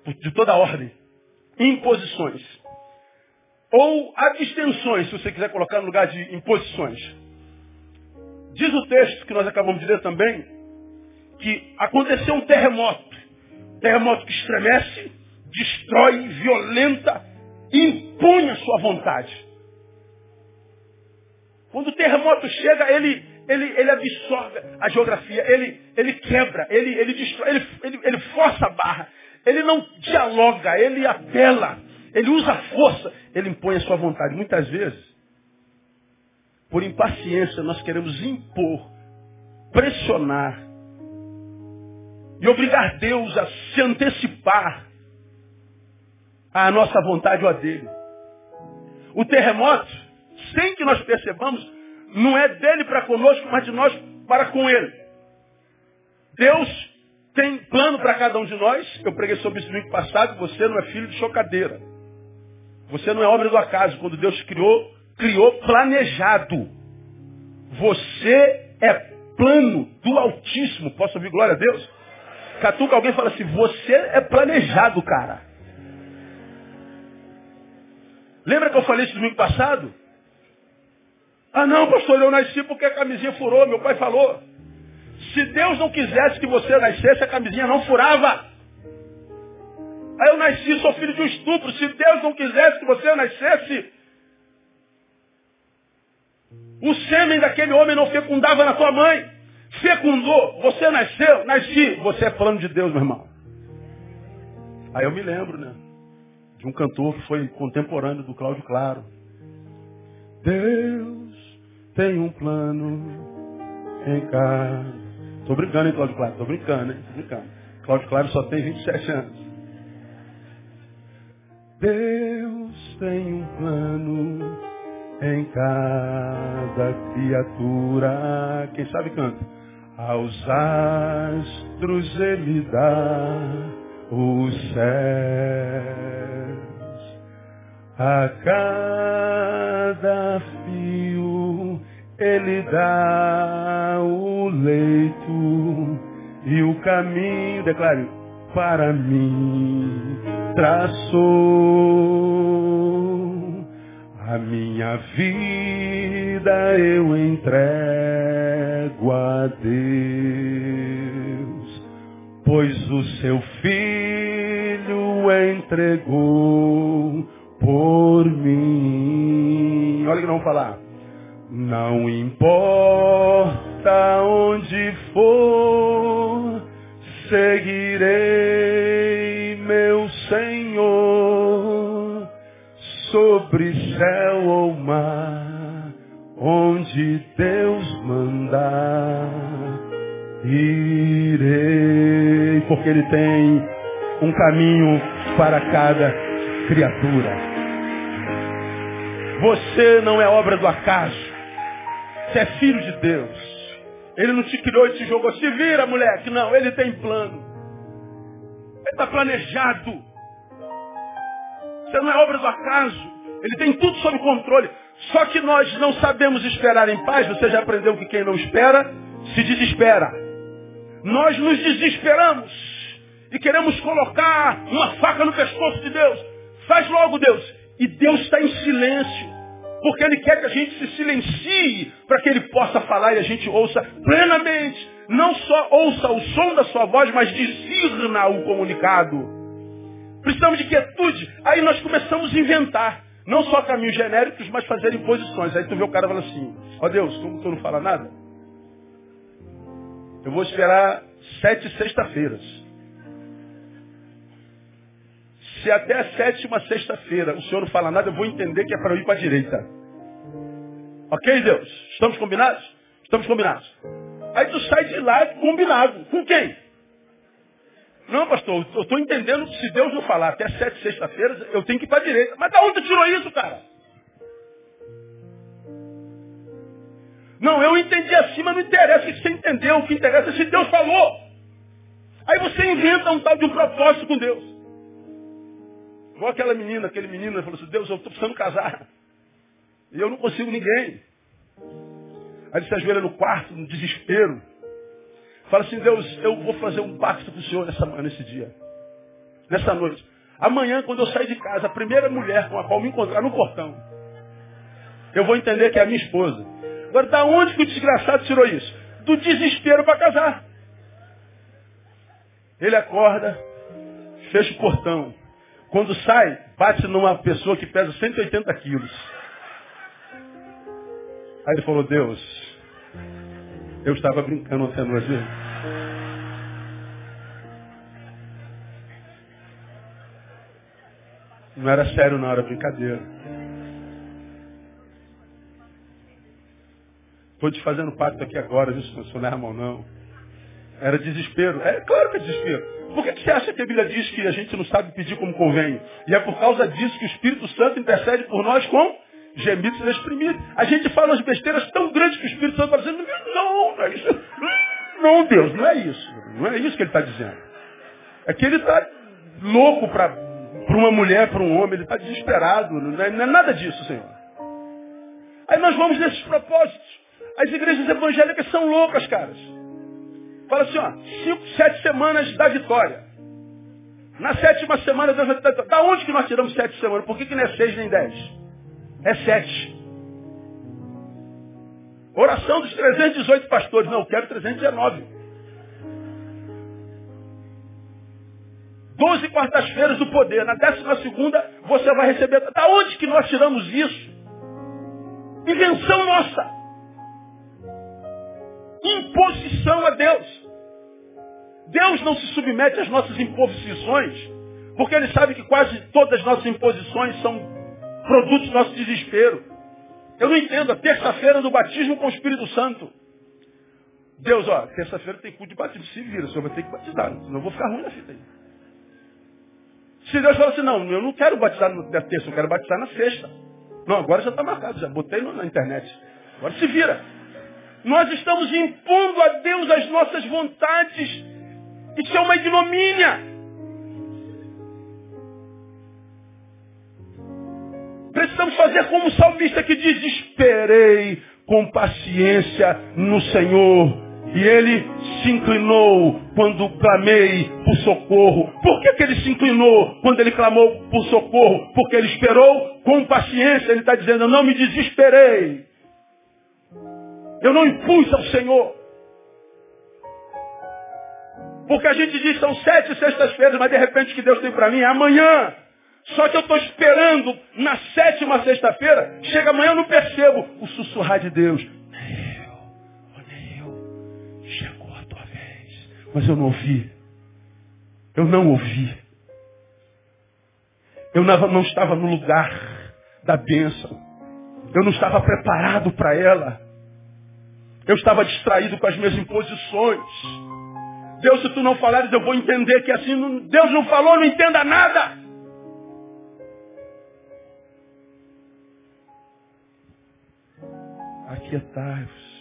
De toda ordem. Imposições. Ou abstenções, se você quiser colocar no lugar de imposições. Diz o texto que nós acabamos de ler também, que aconteceu um terremoto terremoto que estremece, destrói, violenta, impõe a sua vontade. Quando o terremoto chega, ele, ele, ele absorve a geografia, ele, ele quebra, ele, ele destrói, ele, ele, ele força a barra, ele não dialoga, ele apela, ele usa força, ele impõe a sua vontade. Muitas vezes, por impaciência, nós queremos impor, pressionar e obrigar Deus a se antecipar à nossa vontade ou a dele. O terremoto, sem que nós percebamos, não é dele para conosco, mas de nós para com ele. Deus tem plano para cada um de nós. Eu preguei sobre isso no domingo passado. Você não é filho de chocadeira. Você não é obra do acaso. Quando Deus criou, criou planejado. Você é plano do Altíssimo. Posso ouvir glória a Deus? Catuca alguém fala assim, você é planejado, cara. Lembra que eu falei isso domingo passado? Ah não, pastor, eu nasci porque a camisinha furou, meu pai falou. Se Deus não quisesse que você nascesse, a camisinha não furava. Aí eu nasci, sou filho de um estupro. Se Deus não quisesse que você nascesse, o sêmen daquele homem não fecundava na tua mãe. Fecundou, você nasceu, nasci. Você é plano de Deus, meu irmão. Aí eu me lembro, né? De um cantor que foi contemporâneo do Cláudio Claro. Deus tem um plano em casa. Tô brincando, hein, Cláudio Claro? Tô brincando, hein? Tô brincando. Cláudio Claro só tem 27 anos. Deus tem um plano em cada criatura. Quem sabe canta. Aos astros ele dá os céus. A cada fio ele dá o leito e o caminho, declare, para mim traçou. A minha vida eu entrego a Deus, pois o seu filho entregou por mim. Olha que não falar. Não importa onde for, seguirei meu Senhor sobre céu ou mar, onde Deus mandar, irei, porque Ele tem um caminho para cada criatura. Você não é obra do acaso. Você é filho de Deus. Ele não te criou e te jogou. Se vira, moleque. Não, ele tem plano. Ele está planejado. Você não é obra do acaso. Ele tem tudo sob controle. Só que nós não sabemos esperar em paz. Você já aprendeu que quem não espera, se desespera. Nós nos desesperamos. E queremos colocar uma faca no pescoço de Deus. Faz logo, Deus. E Deus está em silêncio. Porque Ele quer que a gente se silencie para que Ele possa falar e a gente ouça plenamente. Não só ouça o som da sua voz, mas discirna o comunicado. Precisamos de quietude. Aí nós começamos a inventar. Não só caminhos genéricos, mas fazer imposições. Aí tu vê o cara falando assim, ó oh Deus, como tu não fala nada? Eu vou esperar sete sexta-feiras. Se até a sétima sexta-feira o senhor não fala nada, eu vou entender que é para eu ir para a direita. Ok, Deus? Estamos combinados? Estamos combinados. Aí tu sai de lá combinado. Com quem? Não, pastor, eu estou entendendo que se Deus não falar até sete sexta-feiras, eu tenho que ir para a direita. Mas da onde tirou isso, cara? Não, eu entendi assim, mas não interessa o que você entendeu. O que interessa é se Deus falou. Aí você inventa um tal de um propósito com Deus. Igual aquela menina, aquele menino, falou assim, Deus, eu estou precisando casar. E eu não consigo ninguém. Aí ele se ajoelha no quarto, no desespero. Fala assim, Deus, eu vou fazer um pacto com o Senhor nessa, nesse dia. Nessa noite. Amanhã, quando eu sair de casa, a primeira mulher com a qual me encontrar no portão, eu vou entender que é a minha esposa. Agora, da onde que o desgraçado tirou isso? Do desespero para casar. Ele acorda, fecha o portão. Quando sai, bate numa pessoa que pesa 180 quilos. Aí ele falou, Deus, eu estava brincando ontem à noite. Não era sério, não, era brincadeira. Estou te fazendo pacto aqui agora, viu, senhor? Não é irmão, não. Era desespero. É claro que é desespero. Por que você acha que a Bíblia diz que a gente não sabe pedir como convém? E é por causa disso que o Espírito Santo intercede por nós com gemidos inexprimíveis. A gente fala umas besteiras tão grandes que o Espírito Santo está dizendo, não, não é isso. Não, Deus, não é isso. Não é isso que ele está dizendo. É que ele está louco para para uma mulher, para um homem, ele está desesperado. Não é, não é, nada disso, Senhor. Aí nós vamos nesses propósitos. As igrejas evangélicas são loucas, caras. Fala assim, ó, cinco, sete semanas da vitória. Na sétima semana, Deus vai... da onde que nós tiramos sete semanas? Por que, que não é seis nem dez? É sete. Oração dos 318 pastores. Não, eu quero 319. Doze quartas-feiras do poder. Na décima segunda, você vai receber. Da onde que nós tiramos isso? Invenção nossa. Imposição a Deus. Deus não se submete às nossas imposições, porque Ele sabe que quase todas as nossas imposições são produtos do nosso desespero. Eu não entendo a terça-feira do batismo com o Espírito Santo. Deus, ó, terça-feira tem culto de batismo. Se vira, o senhor vai ter que batizar, senão eu vou ficar ruim na fita aí. Se Deus fala assim, não, eu não quero batizar na terça, eu quero batizar na sexta. Não, agora já está marcado, já botei na internet. Agora se vira. Nós estamos impondo a Deus as nossas vontades. Isso é uma ignomínia. Precisamos fazer como o salmista que diz, esperei com paciência no Senhor e ele se inclinou quando clamei por socorro. Por que, que ele se inclinou quando ele clamou por socorro? Porque ele esperou com paciência. Ele está dizendo, eu não me desesperei. Eu não impus ao Senhor. Porque a gente diz, são sete sextas-feiras, mas de repente o que Deus tem para mim é amanhã. Só que eu estou esperando na sétima sexta-feira, chega amanhã eu não percebo o sussurrar de Deus. Mas eu não ouvi. Eu não ouvi. Eu não estava no lugar da bênção. Eu não estava preparado para ela. Eu estava distraído com as minhas imposições. Deus, se tu não falares, eu vou entender que assim, Deus não falou, não entenda nada. Aquietai-vos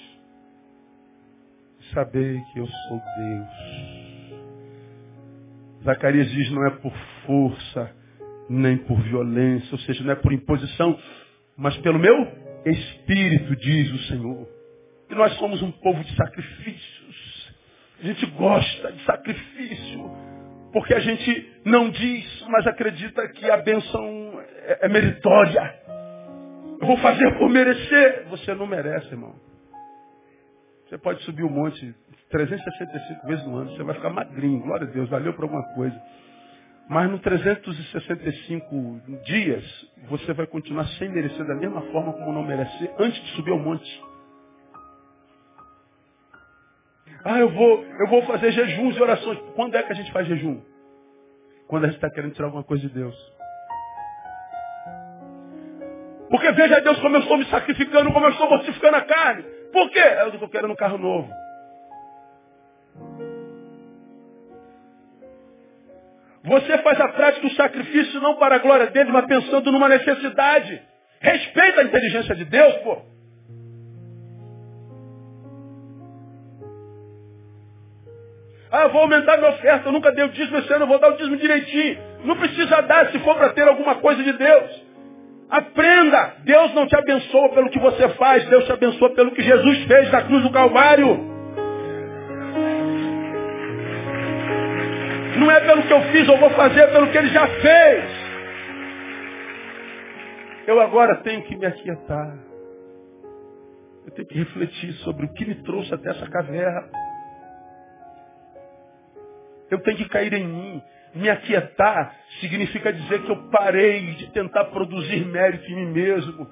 Sabei que eu sou Deus. Zacarias diz, não é por força, nem por violência, ou seja, não é por imposição, mas pelo meu espírito, diz o Senhor. E nós somos um povo de sacrifícios. A gente gosta de sacrifício, porque a gente não diz, mas acredita que a benção é, é meritória. Vou fazer por merecer. Você não merece, irmão. Você pode subir um monte 365 vezes no ano, você vai ficar magrinho, glória a Deus, valeu por alguma coisa. Mas no 365 dias, você vai continuar sem merecer da mesma forma como não merecer antes de subir ao monte. Ah, eu vou, eu vou fazer jejuns e orações. Quando é que a gente faz jejum? Quando a gente está querendo tirar alguma coisa de Deus. Porque veja Deus como eu estou me sacrificando, como eu estou mortificando a carne. Por quê? Eu estou querendo um carro novo. Você faz a prática do sacrifício não para a glória dele, mas pensando numa necessidade. Respeita a inteligência de Deus, pô. Ah, vou aumentar minha oferta, eu nunca dei o dízimo esse ano, eu vou dar o dízimo direitinho. Não precisa dar se for para ter alguma coisa de Deus. Aprenda. Deus não te abençoa pelo que você faz. Deus te abençoa pelo que Jesus fez na cruz do Calvário. Não é pelo que eu fiz, eu vou fazer pelo que ele já fez. Eu agora tenho que me aquietar. Eu tenho que refletir sobre o que me trouxe até essa caverna. Eu tenho que cair em mim. Me aquietar significa dizer que eu parei de tentar produzir mérito em mim mesmo.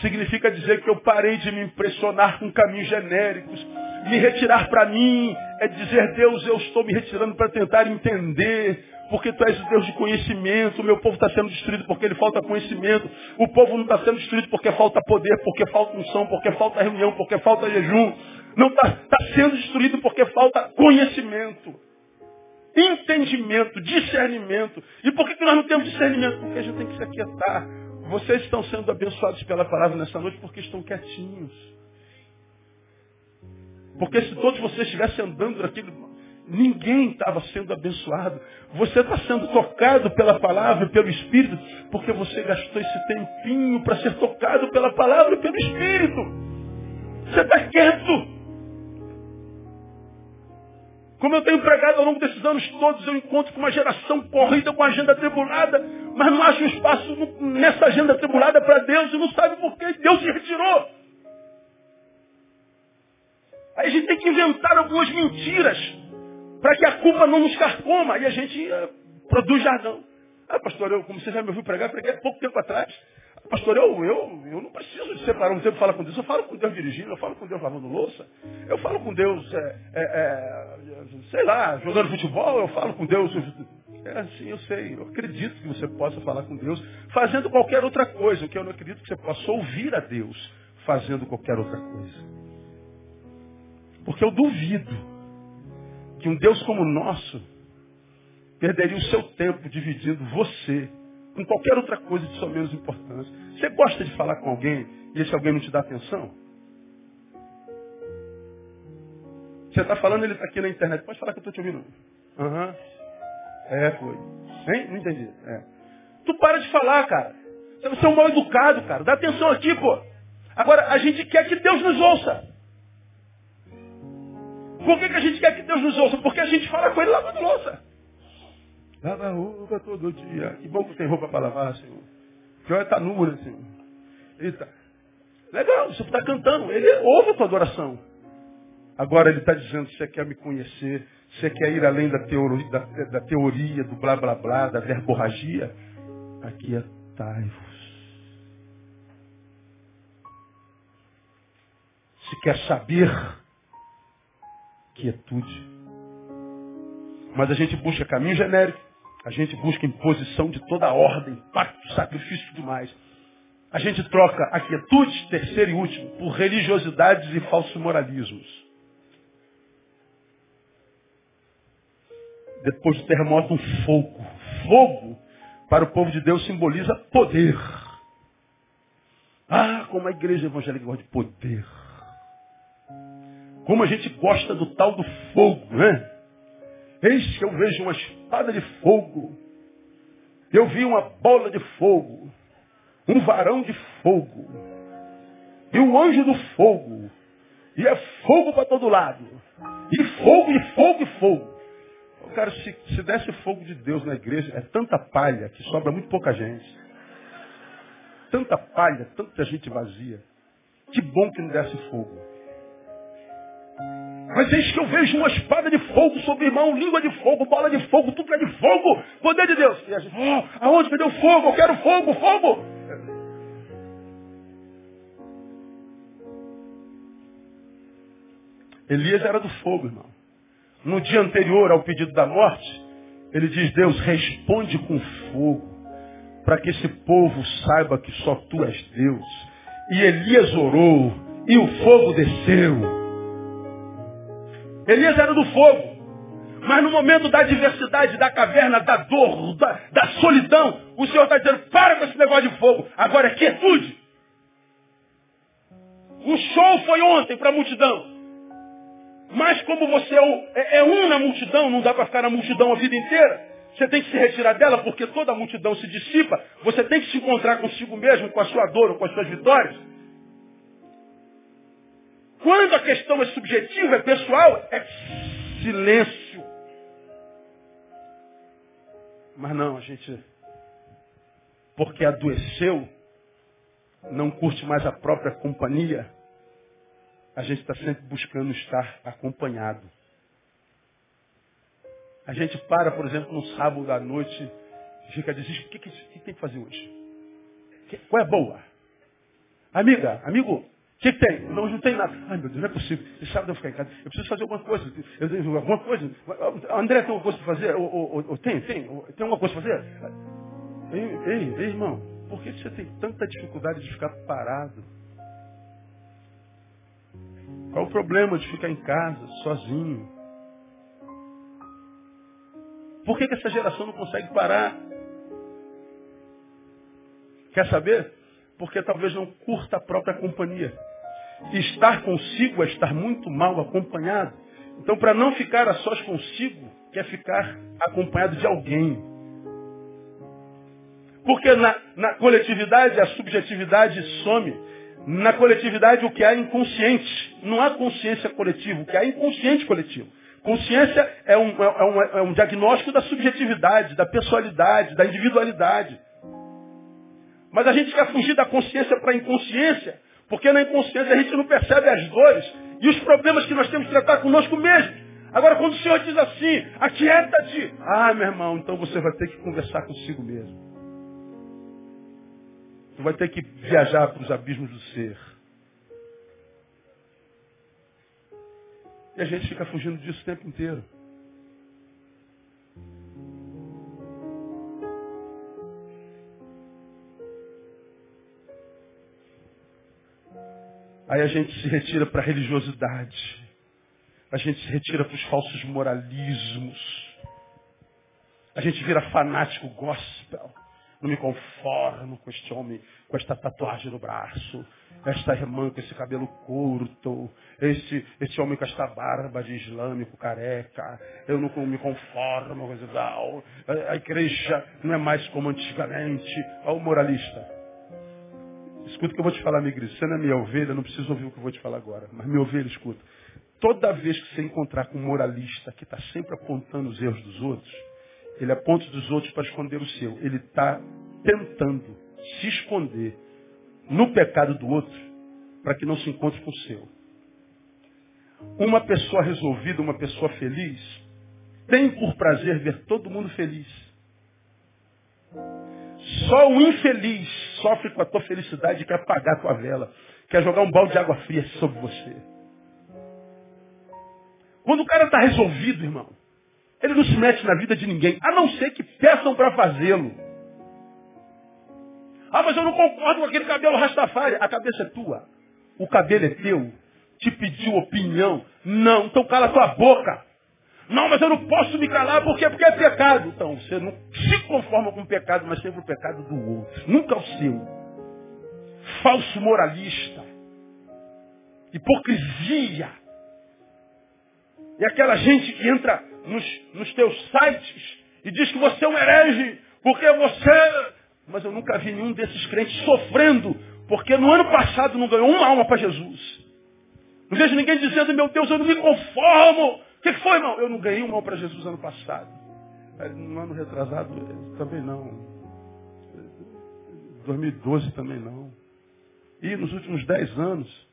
Significa dizer que eu parei de me impressionar com caminhos genéricos. Me retirar para mim é dizer, Deus, eu estou me retirando para tentar entender, porque tu és o Deus de conhecimento, o meu povo está sendo destruído porque ele falta conhecimento, o povo não está sendo destruído porque falta poder, porque falta unção, porque falta reunião, porque falta jejum. Não está tá sendo destruído porque falta conhecimento, entendimento, discernimento. E por que, nós não temos discernimento? Porque a gente tem que se aquietar. Vocês estão sendo abençoados pela palavra nessa noite porque estão quietinhos. Porque se todos vocês estivessem andando naquele. Ninguém estava sendo abençoado. Você está sendo tocado pela palavra e pelo Espírito, porque você gastou esse tempinho para ser tocado pela palavra e pelo Espírito. Você está quieto. Como eu tenho pregado ao longo desses anos todos, eu encontro com uma geração corrida com agenda tribulada, mas não acha um espaço nessa agenda tribulada para Deus e não sabe por que Deus se retirou. Aí a gente tem que inventar algumas mentiras para que a culpa não nos carcoma. E a gente uh, produz jardão. Ah, pastor, eu, como você já me ouviu pregar, preguei há pouco tempo atrás. Pastor, eu, eu, eu não preciso de separar um tempo e falar com Deus. Eu falo com Deus dirigindo, eu falo com Deus lavando louça. Eu falo com Deus, é, é, é, sei lá, jogando futebol. Eu falo com Deus. É assim, eu sei. Eu acredito que você possa falar com Deus fazendo qualquer outra coisa. Que eu não acredito que você possa ouvir a Deus fazendo qualquer outra coisa. Porque eu duvido que um Deus como o nosso perderia o seu tempo dividindo você com qualquer outra coisa de sua menos importância. Você gosta de falar com alguém e esse alguém não te dá atenção? Você está falando, ele está aqui na internet. Pode falar que eu estou te ouvindo. Aham. Uhum. É, foi. Hein? Não entendi. É. Tu para de falar, cara. Você é um mal educado, cara. Dá atenção aqui, pô. Agora, a gente quer que Deus nos ouça. Por que, que a gente quer que Deus nos ouça? Porque a gente fala com Ele lavando louça. Lava roupa todo dia. Que bom que tem roupa para lavar, Senhor. Que olha, está nua, né, Senhor. Eita. Legal, você está cantando. Ele ouve a tua adoração. Agora ele está dizendo, você quer me conhecer, você quer ir além da teoria, da, da teoria do blá blá blá, da verborragia? Aquietai-vos. Se quer saber, quietude. Mas a gente busca caminho genérico, a gente busca imposição de toda ordem, pacto, sacrifício e tudo mais. A gente troca a quietude, terceiro e último, por religiosidades e falsos moralismos. Depois do terremoto, um fogo. Fogo, para o povo de Deus, simboliza poder. Ah, como a igreja evangélica gosta de poder. Como a gente gosta do tal do fogo, né? Eis que eu vejo uma espada de fogo. Eu vi uma bola de fogo. Um varão de fogo. E um anjo do fogo. E é fogo para todo lado. E fogo, e fogo, e fogo. Cara, se, se desse fogo de Deus na igreja, é tanta palha que sobra muito pouca gente. Tanta palha, tanta gente vazia. Que bom que não desse fogo. Mas eis que eu vejo uma espada de fogo sobre o irmão, língua de fogo, bola de fogo, tudo é de fogo, poder de Deus. E a gente, oh, aonde cadê o fogo? Eu quero fogo, fogo. Elias era do fogo, irmão. No dia anterior ao pedido da morte, ele diz, Deus, responde com fogo, para que esse povo saiba que só tu és Deus. E Elias orou, e o fogo desceu. Elias era do fogo. Mas no momento da adversidade, da caverna, da dor, da, da solidão, o Senhor está dizendo, para com esse negócio de fogo. Agora é quietude. O show foi ontem para a multidão. Mas como você é um, é, é um na multidão, não dá para ficar na multidão a vida inteira. Você tem que se retirar dela porque toda a multidão se dissipa. Você tem que se encontrar consigo mesmo, com a sua dor ou com as suas vitórias. Quando a questão é subjetiva, é pessoal, é silêncio. Mas não, a gente, porque adoeceu, não curte mais a própria companhia, a gente está sempre buscando estar acompanhado. A gente para, por exemplo, no sábado à noite fica desesperado. O que, que, que, tem que fazer hoje? Qual é a boa? Amiga, amigo, que, tem? Não, não tem nada. Ai, meu Deus, não é possível. Esse sábado eu ficar em casa. Eu preciso fazer alguma coisa. Eu tenho alguma coisa. André, tem alguma coisa para fazer? Ou, ou, ou, tem, tem. Tem alguma coisa para fazer? Ei, ei, ei, irmão, por que você tem tanta dificuldade de ficar parado? Qual o problema de ficar em casa, sozinho? Por que, que essa geração não consegue parar? Quer saber? Porque talvez não curta a própria companhia. Estar consigo é estar muito mal acompanhado. Então, para não ficar a sós consigo, quer ficar acompanhado de alguém. Porque na, na coletividade a subjetividade some. Na coletividade o que há é inconsciente. Não há consciência coletiva, o que há é inconsciente coletivo. Consciência é um, é, um, é um diagnóstico da subjetividade, da pessoalidade, da individualidade. Mas a gente quer fugir da consciência para a inconsciência, porque na inconsciência a gente não percebe as dores e os problemas que nós temos que tratar conosco mesmos. Agora, quando o Senhor diz assim, aquieta-te, ah, meu irmão, então você vai ter que conversar consigo mesmo. Você vai ter que viajar para os abismos do ser. E a gente fica fugindo disso o tempo inteiro. Aí a gente se retira para a religiosidade. A gente se retira para os falsos moralismos. A gente vira fanático gospel. Não me conformo com este homem, com esta tatuagem no braço, esta irmã com esse cabelo curto, esse, esse homem com esta barba de islâmico careca. Eu não me conformo com isso. A igreja não é mais como antigamente. Olha o moralista. Escuta o que eu vou te falar, minha igreja. Você não é minha ovelha, não precisa ouvir o que eu vou te falar agora. Mas minha ovelha, escuta. Toda vez que você encontrar com um moralista que está sempre apontando os erros dos outros, ele aponta dos outros para esconder o seu. Ele está tentando se esconder no pecado do outro para que não se encontre com o seu. Uma pessoa resolvida, uma pessoa feliz, tem por prazer ver todo mundo feliz. Só o infeliz sofre com a tua felicidade e quer apagar a tua vela. Quer jogar um balde de água fria sobre você. Quando o cara está resolvido, irmão, ele não se mete na vida de ninguém, a não ser que peçam para fazê-lo. Ah, mas eu não concordo com aquele cabelo rastafari. A cabeça é tua. O cabelo é teu. Te pediu opinião. Não, então cala tua boca. Não, mas eu não posso me calar porque, porque é pecado. Então, você não se conforma com o pecado, mas sempre o pecado do outro. Nunca o seu. Falso moralista. Hipocrisia. E aquela gente que entra nos, nos teus sites e diz que você é um herege, porque você. Mas eu nunca vi nenhum desses crentes sofrendo, porque no ano passado não ganhou uma alma para Jesus. Não vejo ninguém dizendo, meu Deus, eu não me conformo. O que, que foi, irmão? Eu não ganhei uma alma para Jesus ano passado. No ano retrasado também não. 2012 também não. E nos últimos dez anos,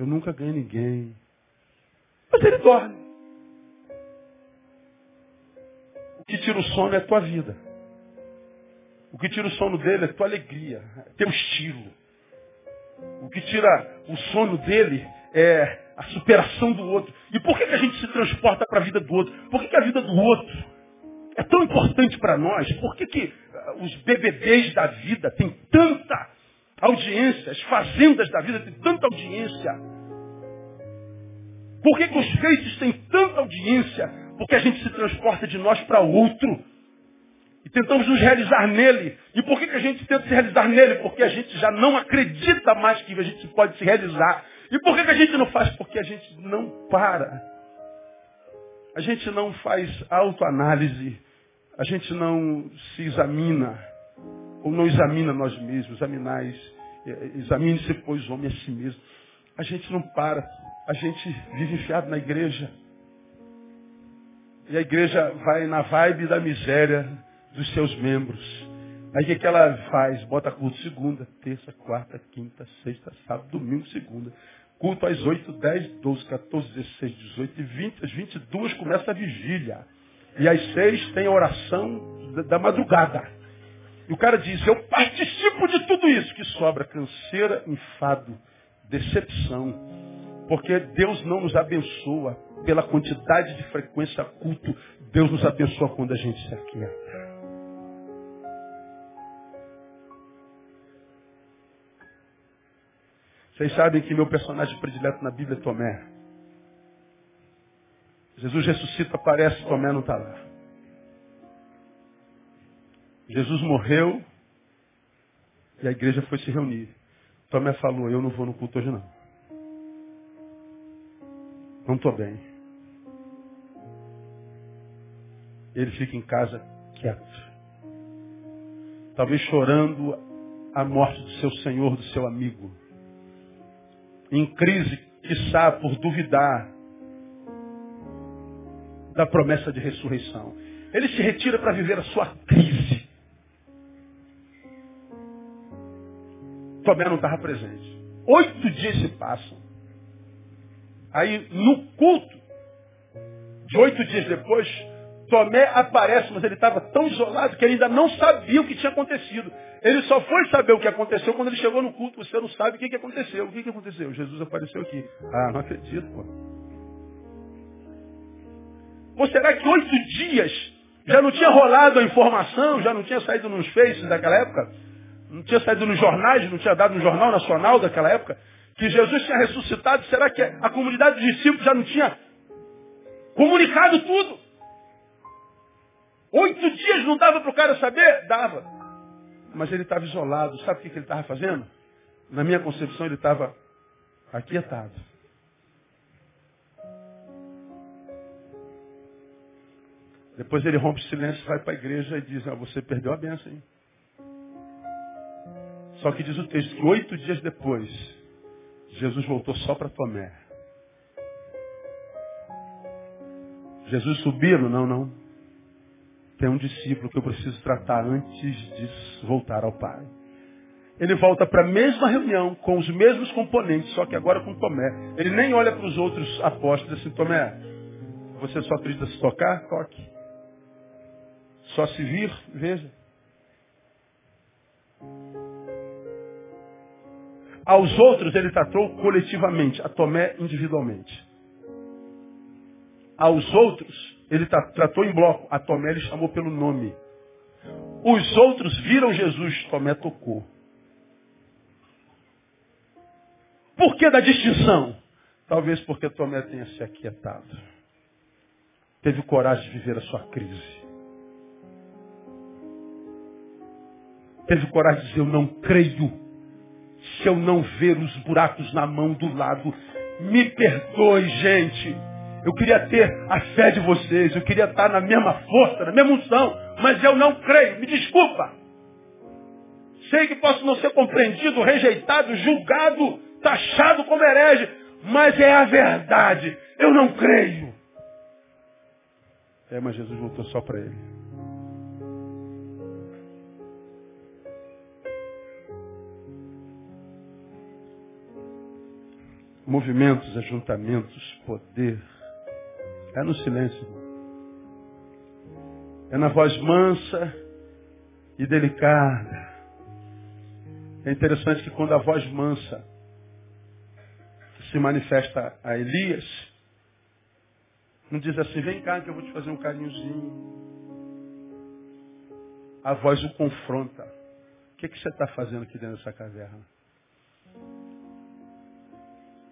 eu nunca ganhei ninguém. Mas ele dorme. O que tira o sono é a tua vida. O que tira o sono dele é a tua alegria, é teu estilo. O que tira o sono dele é a superação do outro. E por que, que a gente se transporta para a vida do outro? Por que, que a vida do outro é tão importante para nós? Por que, que ah, os BBBs da vida têm tanta audiência? As fazendas da vida têm tanta audiência? Por que, que os faces têm tanta audiência? Porque a gente se transporta de nós para outro. E tentamos nos realizar nele. E por que, que a gente tenta se realizar nele? Porque a gente já não acredita mais que a gente pode se realizar. E por que, que a gente não faz? Porque a gente não para. A gente não faz autoanálise. A gente não se examina. Ou não examina nós mesmos. Examinais. Examine-se, pois, homem a si mesmo. A gente não para. A gente vive enfiado na igreja. E a igreja vai na vibe da miséria dos seus membros. Aí o que, que ela faz? Bota culto segunda, terça, quarta, quinta, sexta, sábado, domingo, segunda. Culto às 8, 10, 12, 14, 16, 18 e 20. Às 22 começa a vigília. E às 6 tem a oração da, da madrugada. E o cara diz, eu participo de tudo isso, que sobra canseira, enfado, decepção. Porque Deus não nos abençoa pela quantidade de frequência culto. Deus nos abençoa quando a gente se aquieta. Vocês sabem que meu personagem predileto na Bíblia é Tomé. Jesus ressuscita, aparece, Tomé não está lá. Jesus morreu e a igreja foi se reunir. Tomé falou, eu não vou no culto hoje não. Não estou bem. Ele fica em casa quieto. Talvez chorando a morte do seu Senhor, do seu amigo em crise, quiçá, por duvidar da promessa de ressurreição. Ele se retira para viver a sua crise. Tomé não estava presente. Oito dias se passam. Aí, no culto, de oito dias depois, Tomé aparece, mas ele estava tão isolado que ele ainda não sabia o que tinha acontecido. Ele só foi saber o que aconteceu quando ele chegou no culto. Você não sabe o que, que aconteceu. O que, que aconteceu? Jesus apareceu aqui. Ah, não acredito, pô. Ou será que oito dias já não tinha rolado a informação, já não tinha saído nos faces daquela época? Não tinha saído nos jornais, não tinha dado no Jornal Nacional daquela época? Que Jesus tinha ressuscitado? Será que a comunidade dos discípulos já não tinha comunicado tudo? Oito dias não dava para o cara saber? Dava mas ele estava isolado. Sabe o que, ele estava fazendo? Na minha concepção, ele estava aquietado. Depois ele rompe o silêncio, vai para a igreja e diz, ah, você perdeu a benção, hein? Só que diz o texto que oito dias depois, Jesus voltou só para Tomé. Jesus subiu? Não, não tem um discípulo que eu preciso tratar antes de voltar ao Pai. Ele volta para a mesma reunião, com os mesmos componentes, só que agora com Tomé. Ele nem olha para os outros apóstolos assim, Tomé, você só acredita se tocar? Toque. Só se vir? Veja. Aos outros ele tratou coletivamente, a Tomé individualmente. Aos outros ele tratou em bloco. A Tomé ele chamou pelo nome. Os outros viram Jesus, Tomé tocou. Por que da distinção? Talvez porque Tomé tenha se aquietado. Teve coragem de viver a sua crise. Teve coragem de dizer, eu não creio. Se eu não ver os buracos na mão do lado, me perdoe, gente. Eu queria ter a fé de vocês, eu queria estar na mesma força, na mesma unção, mas eu não creio, me desculpa. Sei que posso não ser compreendido, rejeitado, julgado, taxado como herege, mas é a verdade. Eu não creio. É, mas Jesus voltou só para ele. Movimentos, ajuntamentos, poder, é no silêncio. É na voz mansa e delicada. É interessante que quando a voz mansa se manifesta a Elias, não diz assim, vem cá que eu vou te fazer um carinhozinho. A voz o confronta. O que, que você está fazendo aqui dentro dessa caverna?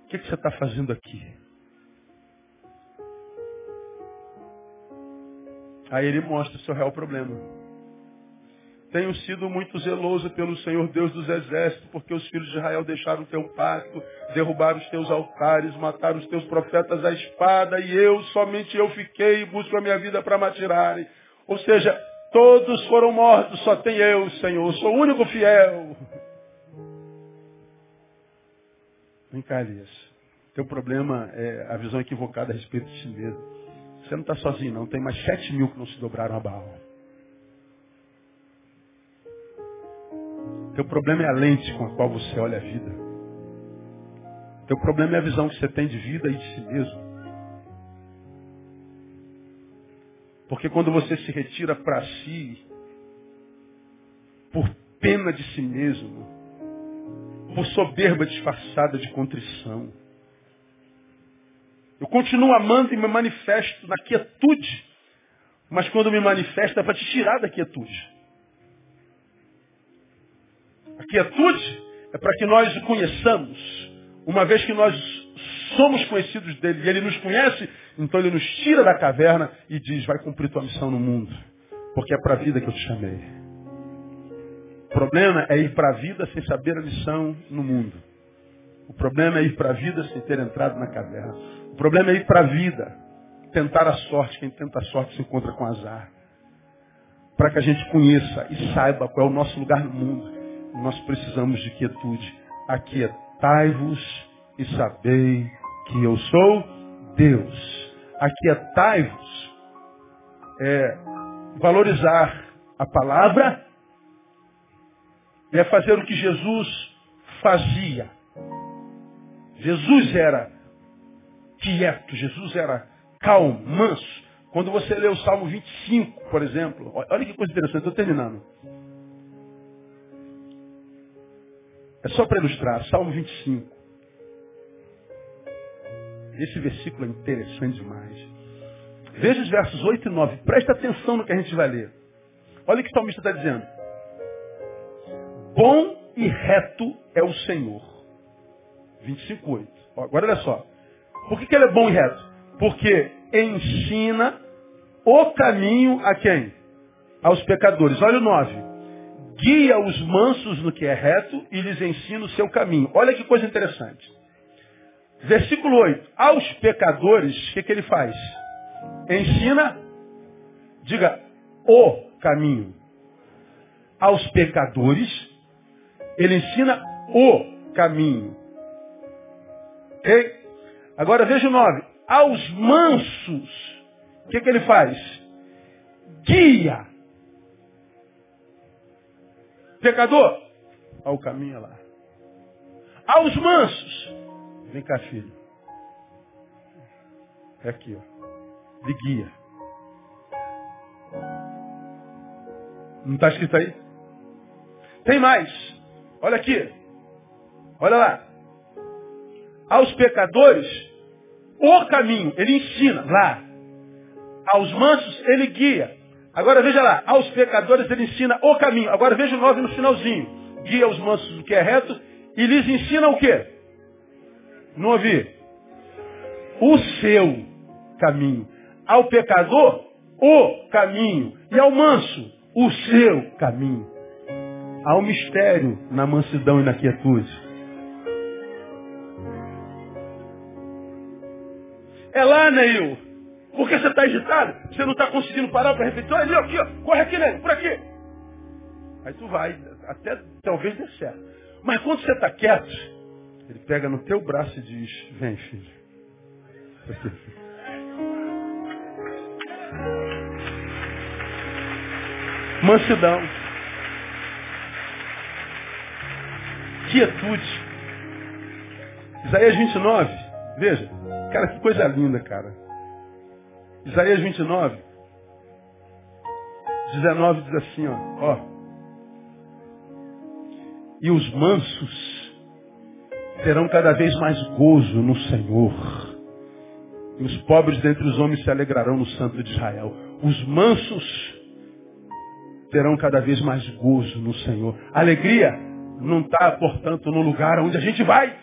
O que, que você está fazendo aqui? Aí ele mostra o seu real problema. Tenho sido muito zeloso pelo Senhor Deus dos exércitos, porque os filhos de Israel deixaram o teu pacto, derrubaram os teus altares, mataram os teus profetas à espada, e eu, somente eu fiquei e busco a minha vida para matirarem. Ou seja, todos foram mortos, só tem eu, Senhor, sou o único fiel. Vem cá, Elias. Teu problema é a visão equivocada a respeito de si mesmo. Você não está sozinho, não. Tem mais sete mil que não se dobraram a Baal. Teu problema é a lente com a qual você olha a vida. Teu problema é a visão que você tem de vida e de si mesmo. Porque quando você se retira para si, por pena de si mesmo, por soberba disfarçada de contrição, eu continuo amando e me manifesto na quietude, mas quando me manifesto é para te tirar da quietude. A quietude é para que nós o conheçamos, uma vez que nós somos conhecidos dele e ele nos conhece, então ele nos tira da caverna e diz, vai cumprir tua missão no mundo, porque é para a vida que eu te chamei. O problema é ir para a vida sem saber a missão no mundo. O problema é ir para a vida sem ter entrado na caverna. Problema é ir para a vida, tentar a sorte. Quem tenta a sorte se encontra com azar. Para que a gente conheça e saiba qual é o nosso lugar no mundo, nós precisamos de quietude. Aquietai-vos e sabei que eu sou Deus. Aquietai-vos é valorizar a palavra é fazer o que Jesus fazia. Jesus era quieto, Jesus era calmo, manso. Quando você lê o Salmo 25, por exemplo, olha que coisa interessante, estou terminando. É só para ilustrar, Salmo 25. Esse versículo é interessante demais. Veja os versos 8 e 9. Presta atenção no que a gente vai ler. Olha o que o salmista está dizendo. Bom e reto é o Senhor. 25, 8. Agora olha só. Por que, que ele é bom e reto? Porque ensina o caminho a quem? Aos pecadores. Olha o 9. Guia os mansos no que é reto e lhes ensina o seu caminho. Olha que coisa interessante. Versículo 8. Aos pecadores, o que, que ele faz? Ensina, diga, o caminho. Aos pecadores, ele ensina o caminho. Ok? Agora veja o 9. Aos mansos, o que, que ele faz? Guia. Pecador, ao caminho lá. Aos mansos, Vem cá, filho. É aqui, ó. De guia. Não está escrito aí? Tem mais. Olha aqui. Olha lá. Aos pecadores, o caminho. Ele ensina lá. Aos mansos, ele guia. Agora veja lá. Aos pecadores, ele ensina o caminho. Agora veja o nove no finalzinho. Guia os mansos do que é reto. E lhes ensina o quê? Não ouvi? O seu caminho. Ao pecador, o caminho. E ao manso, o seu caminho. Há um mistério na mansidão e na quietude. É lá, Neil. Por que você está agitado? Você não está conseguindo parar para refletir? Olha ali, aqui, ó. corre aqui, Neil, por aqui. Aí tu vai, até talvez dê certo. Mas quando você está quieto, ele pega no teu braço e diz, vem filho. Mansidão. Quietude. Isaías 29. Veja. Cara, que coisa linda, cara. Isaías 29. 19 diz assim, ó. ó. E os mansos terão cada vez mais gozo no Senhor. E os pobres dentre os homens se alegrarão no Santo de Israel. Os mansos terão cada vez mais gozo no Senhor. alegria não está, portanto, no lugar onde a gente vai,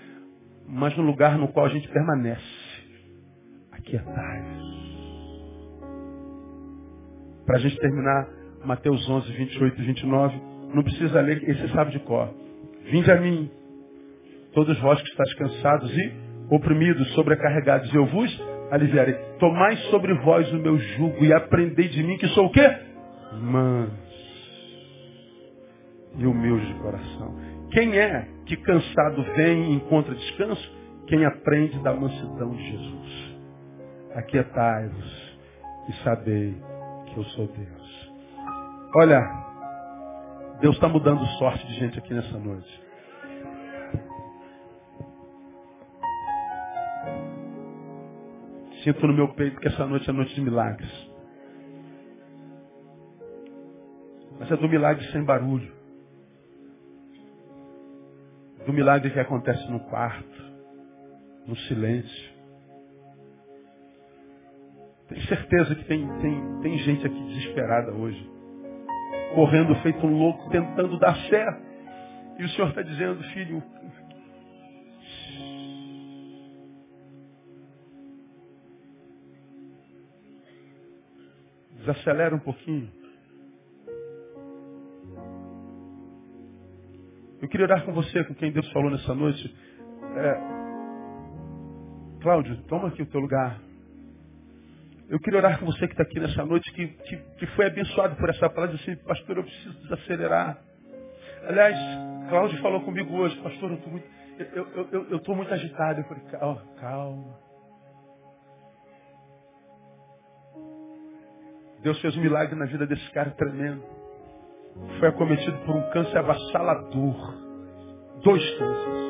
mas no lugar no qual a gente permanece. Para a gente terminar, Mateus 11, 28 e 29, não precisa ler, esse sabe de cor. Vinde a mim, Todos vós que estáis cansados e oprimidos, sobrecarregados, eu vos aliviarei. Tomai sobre vós o meu jugo e aprendei de mim que sou o quê? Manso e humilde de coração. Quem é que cansado vem e encontra descanso? Quem aprende da mansidão de Jesus. Aquietai-vos e sabei que eu sou Deus. Olha, Deus está mudando sorte de gente aqui nessa noite. Sinto no meu peito que essa noite é noite de milagres. Mas é do milagre sem barulho. Do milagre que acontece no quarto, no silêncio. Tenho certeza que tem, tem, tem gente aqui desesperada hoje. Correndo feito um louco, tentando dar certo. E o Senhor está dizendo, filho, desacelera um pouquinho. Eu queria orar com você, com quem Deus falou nessa noite. É, Cláudio, toma aqui o teu lugar. Eu queria orar com você que está aqui nessa noite, que, que, que, foi abençoado por essa palavra, assim, pastor, eu preciso desacelerar. Aliás, Cláudio falou comigo hoje, pastor, eu estou muito, eu, eu, eu, eu muito agitado. Eu falei, calma, calma. Deus fez um milagre na vida desse cara tremendo. Foi acometido por um câncer avassalador. Dois cânceres.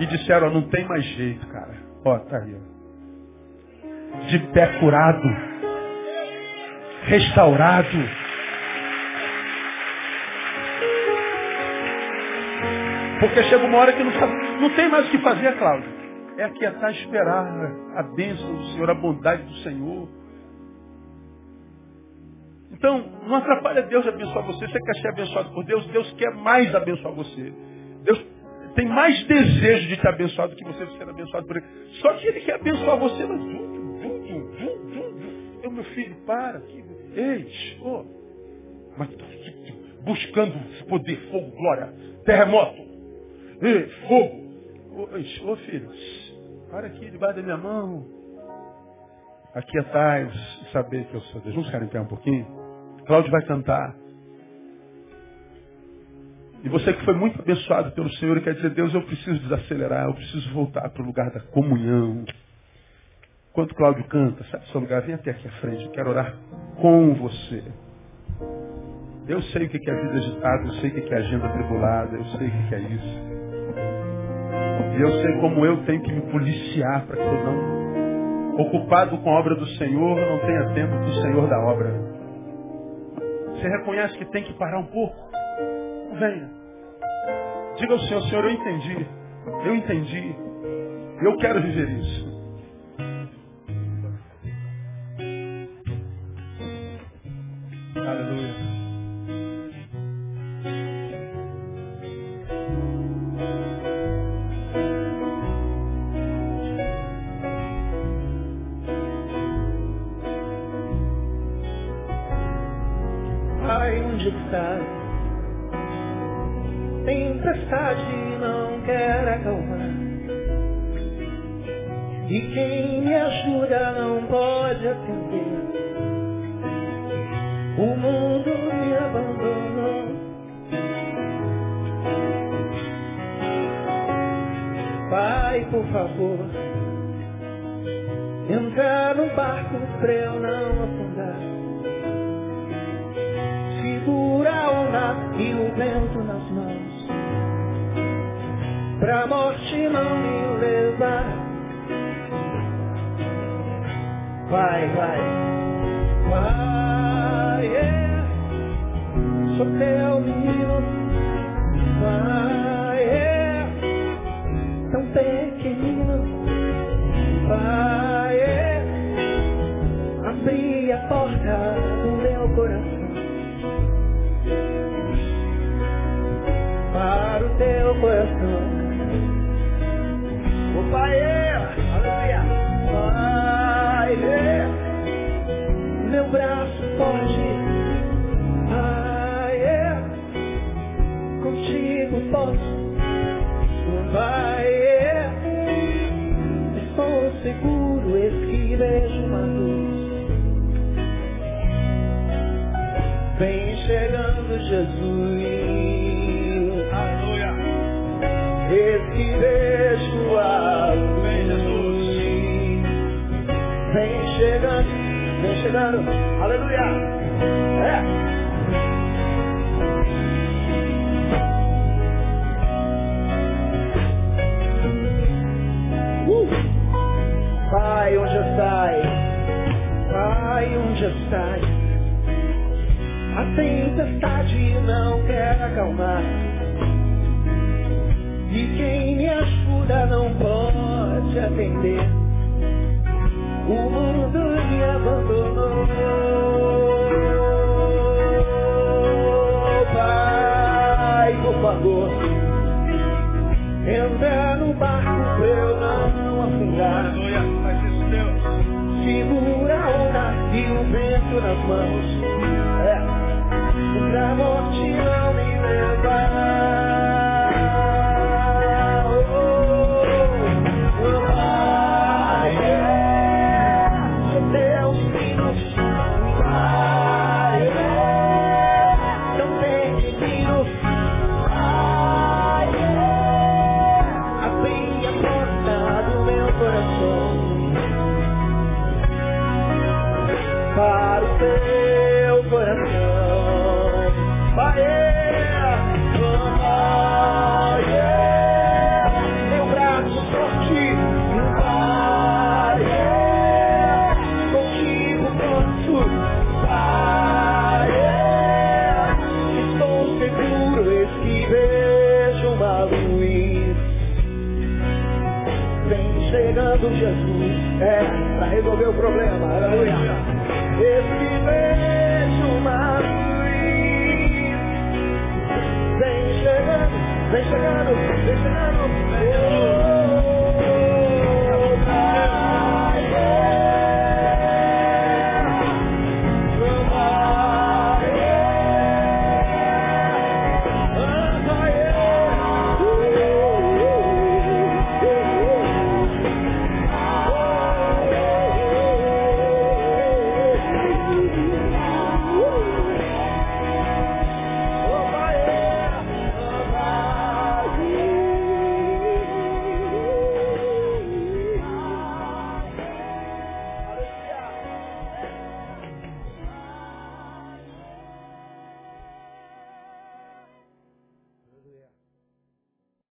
E disseram, não tem mais jeito, cara. Ó, tá aí, ó de pé curado, restaurado. Porque chega uma hora que não, sabe, não tem mais o que fazer, Cláudio. É aquietar e esperar a bênção do Senhor, a bondade do Senhor. Então, não atrapalha Deus abençoar você. Você quer ser abençoado por Deus, Deus quer mais abençoar você. Deus tem mais desejo de te abençoar do que você ser abençoado por Ele. Só que Ele quer abençoar você, mas eu, meu filho, para. Ei, oh. Mas buscando poder, fogo, glória, terremoto, ei, fogo. Ô oh, filho, para aqui debaixo da minha mão. Aquietai-vos e saber que eu sou Deus. Vamos pé um pouquinho? Cláudio vai cantar. E você que foi muito abençoado pelo Senhor e quer dizer, Deus, eu preciso desacelerar, eu preciso voltar para o lugar da comunhão. Enquanto Cláudio canta, do seu lugar, vem até aqui à frente, eu quero orar com você. Eu sei o que é vida agitada, eu sei o que é agenda tribulada, eu sei o que é isso. E eu sei como eu tenho que me policiar para que eu não, ocupado com a obra do Senhor, não tenha tempo do Senhor da obra. Você reconhece que tem que parar um pouco? Venha. Diga ao Senhor, Senhor, eu entendi. Eu entendi. Eu quero viver isso. E quem me ajuda não pode atender. O mundo me abandonou. Pai, por favor, entrar no barco pra eu não afundar. Segura a onda e o vento Vai, vai. Vai, é. Solteiro. vai. É. Só seguro es que vejo. Vem chegando Jesus. Aleluia. Es que vejo. Vem Jesus. Vem chegando. Vem chegando. Aleluia. É. tempestade. A tempestade não quer acalmar. E quem me ajuda não pode atender. O mundo me abandonou. mãos.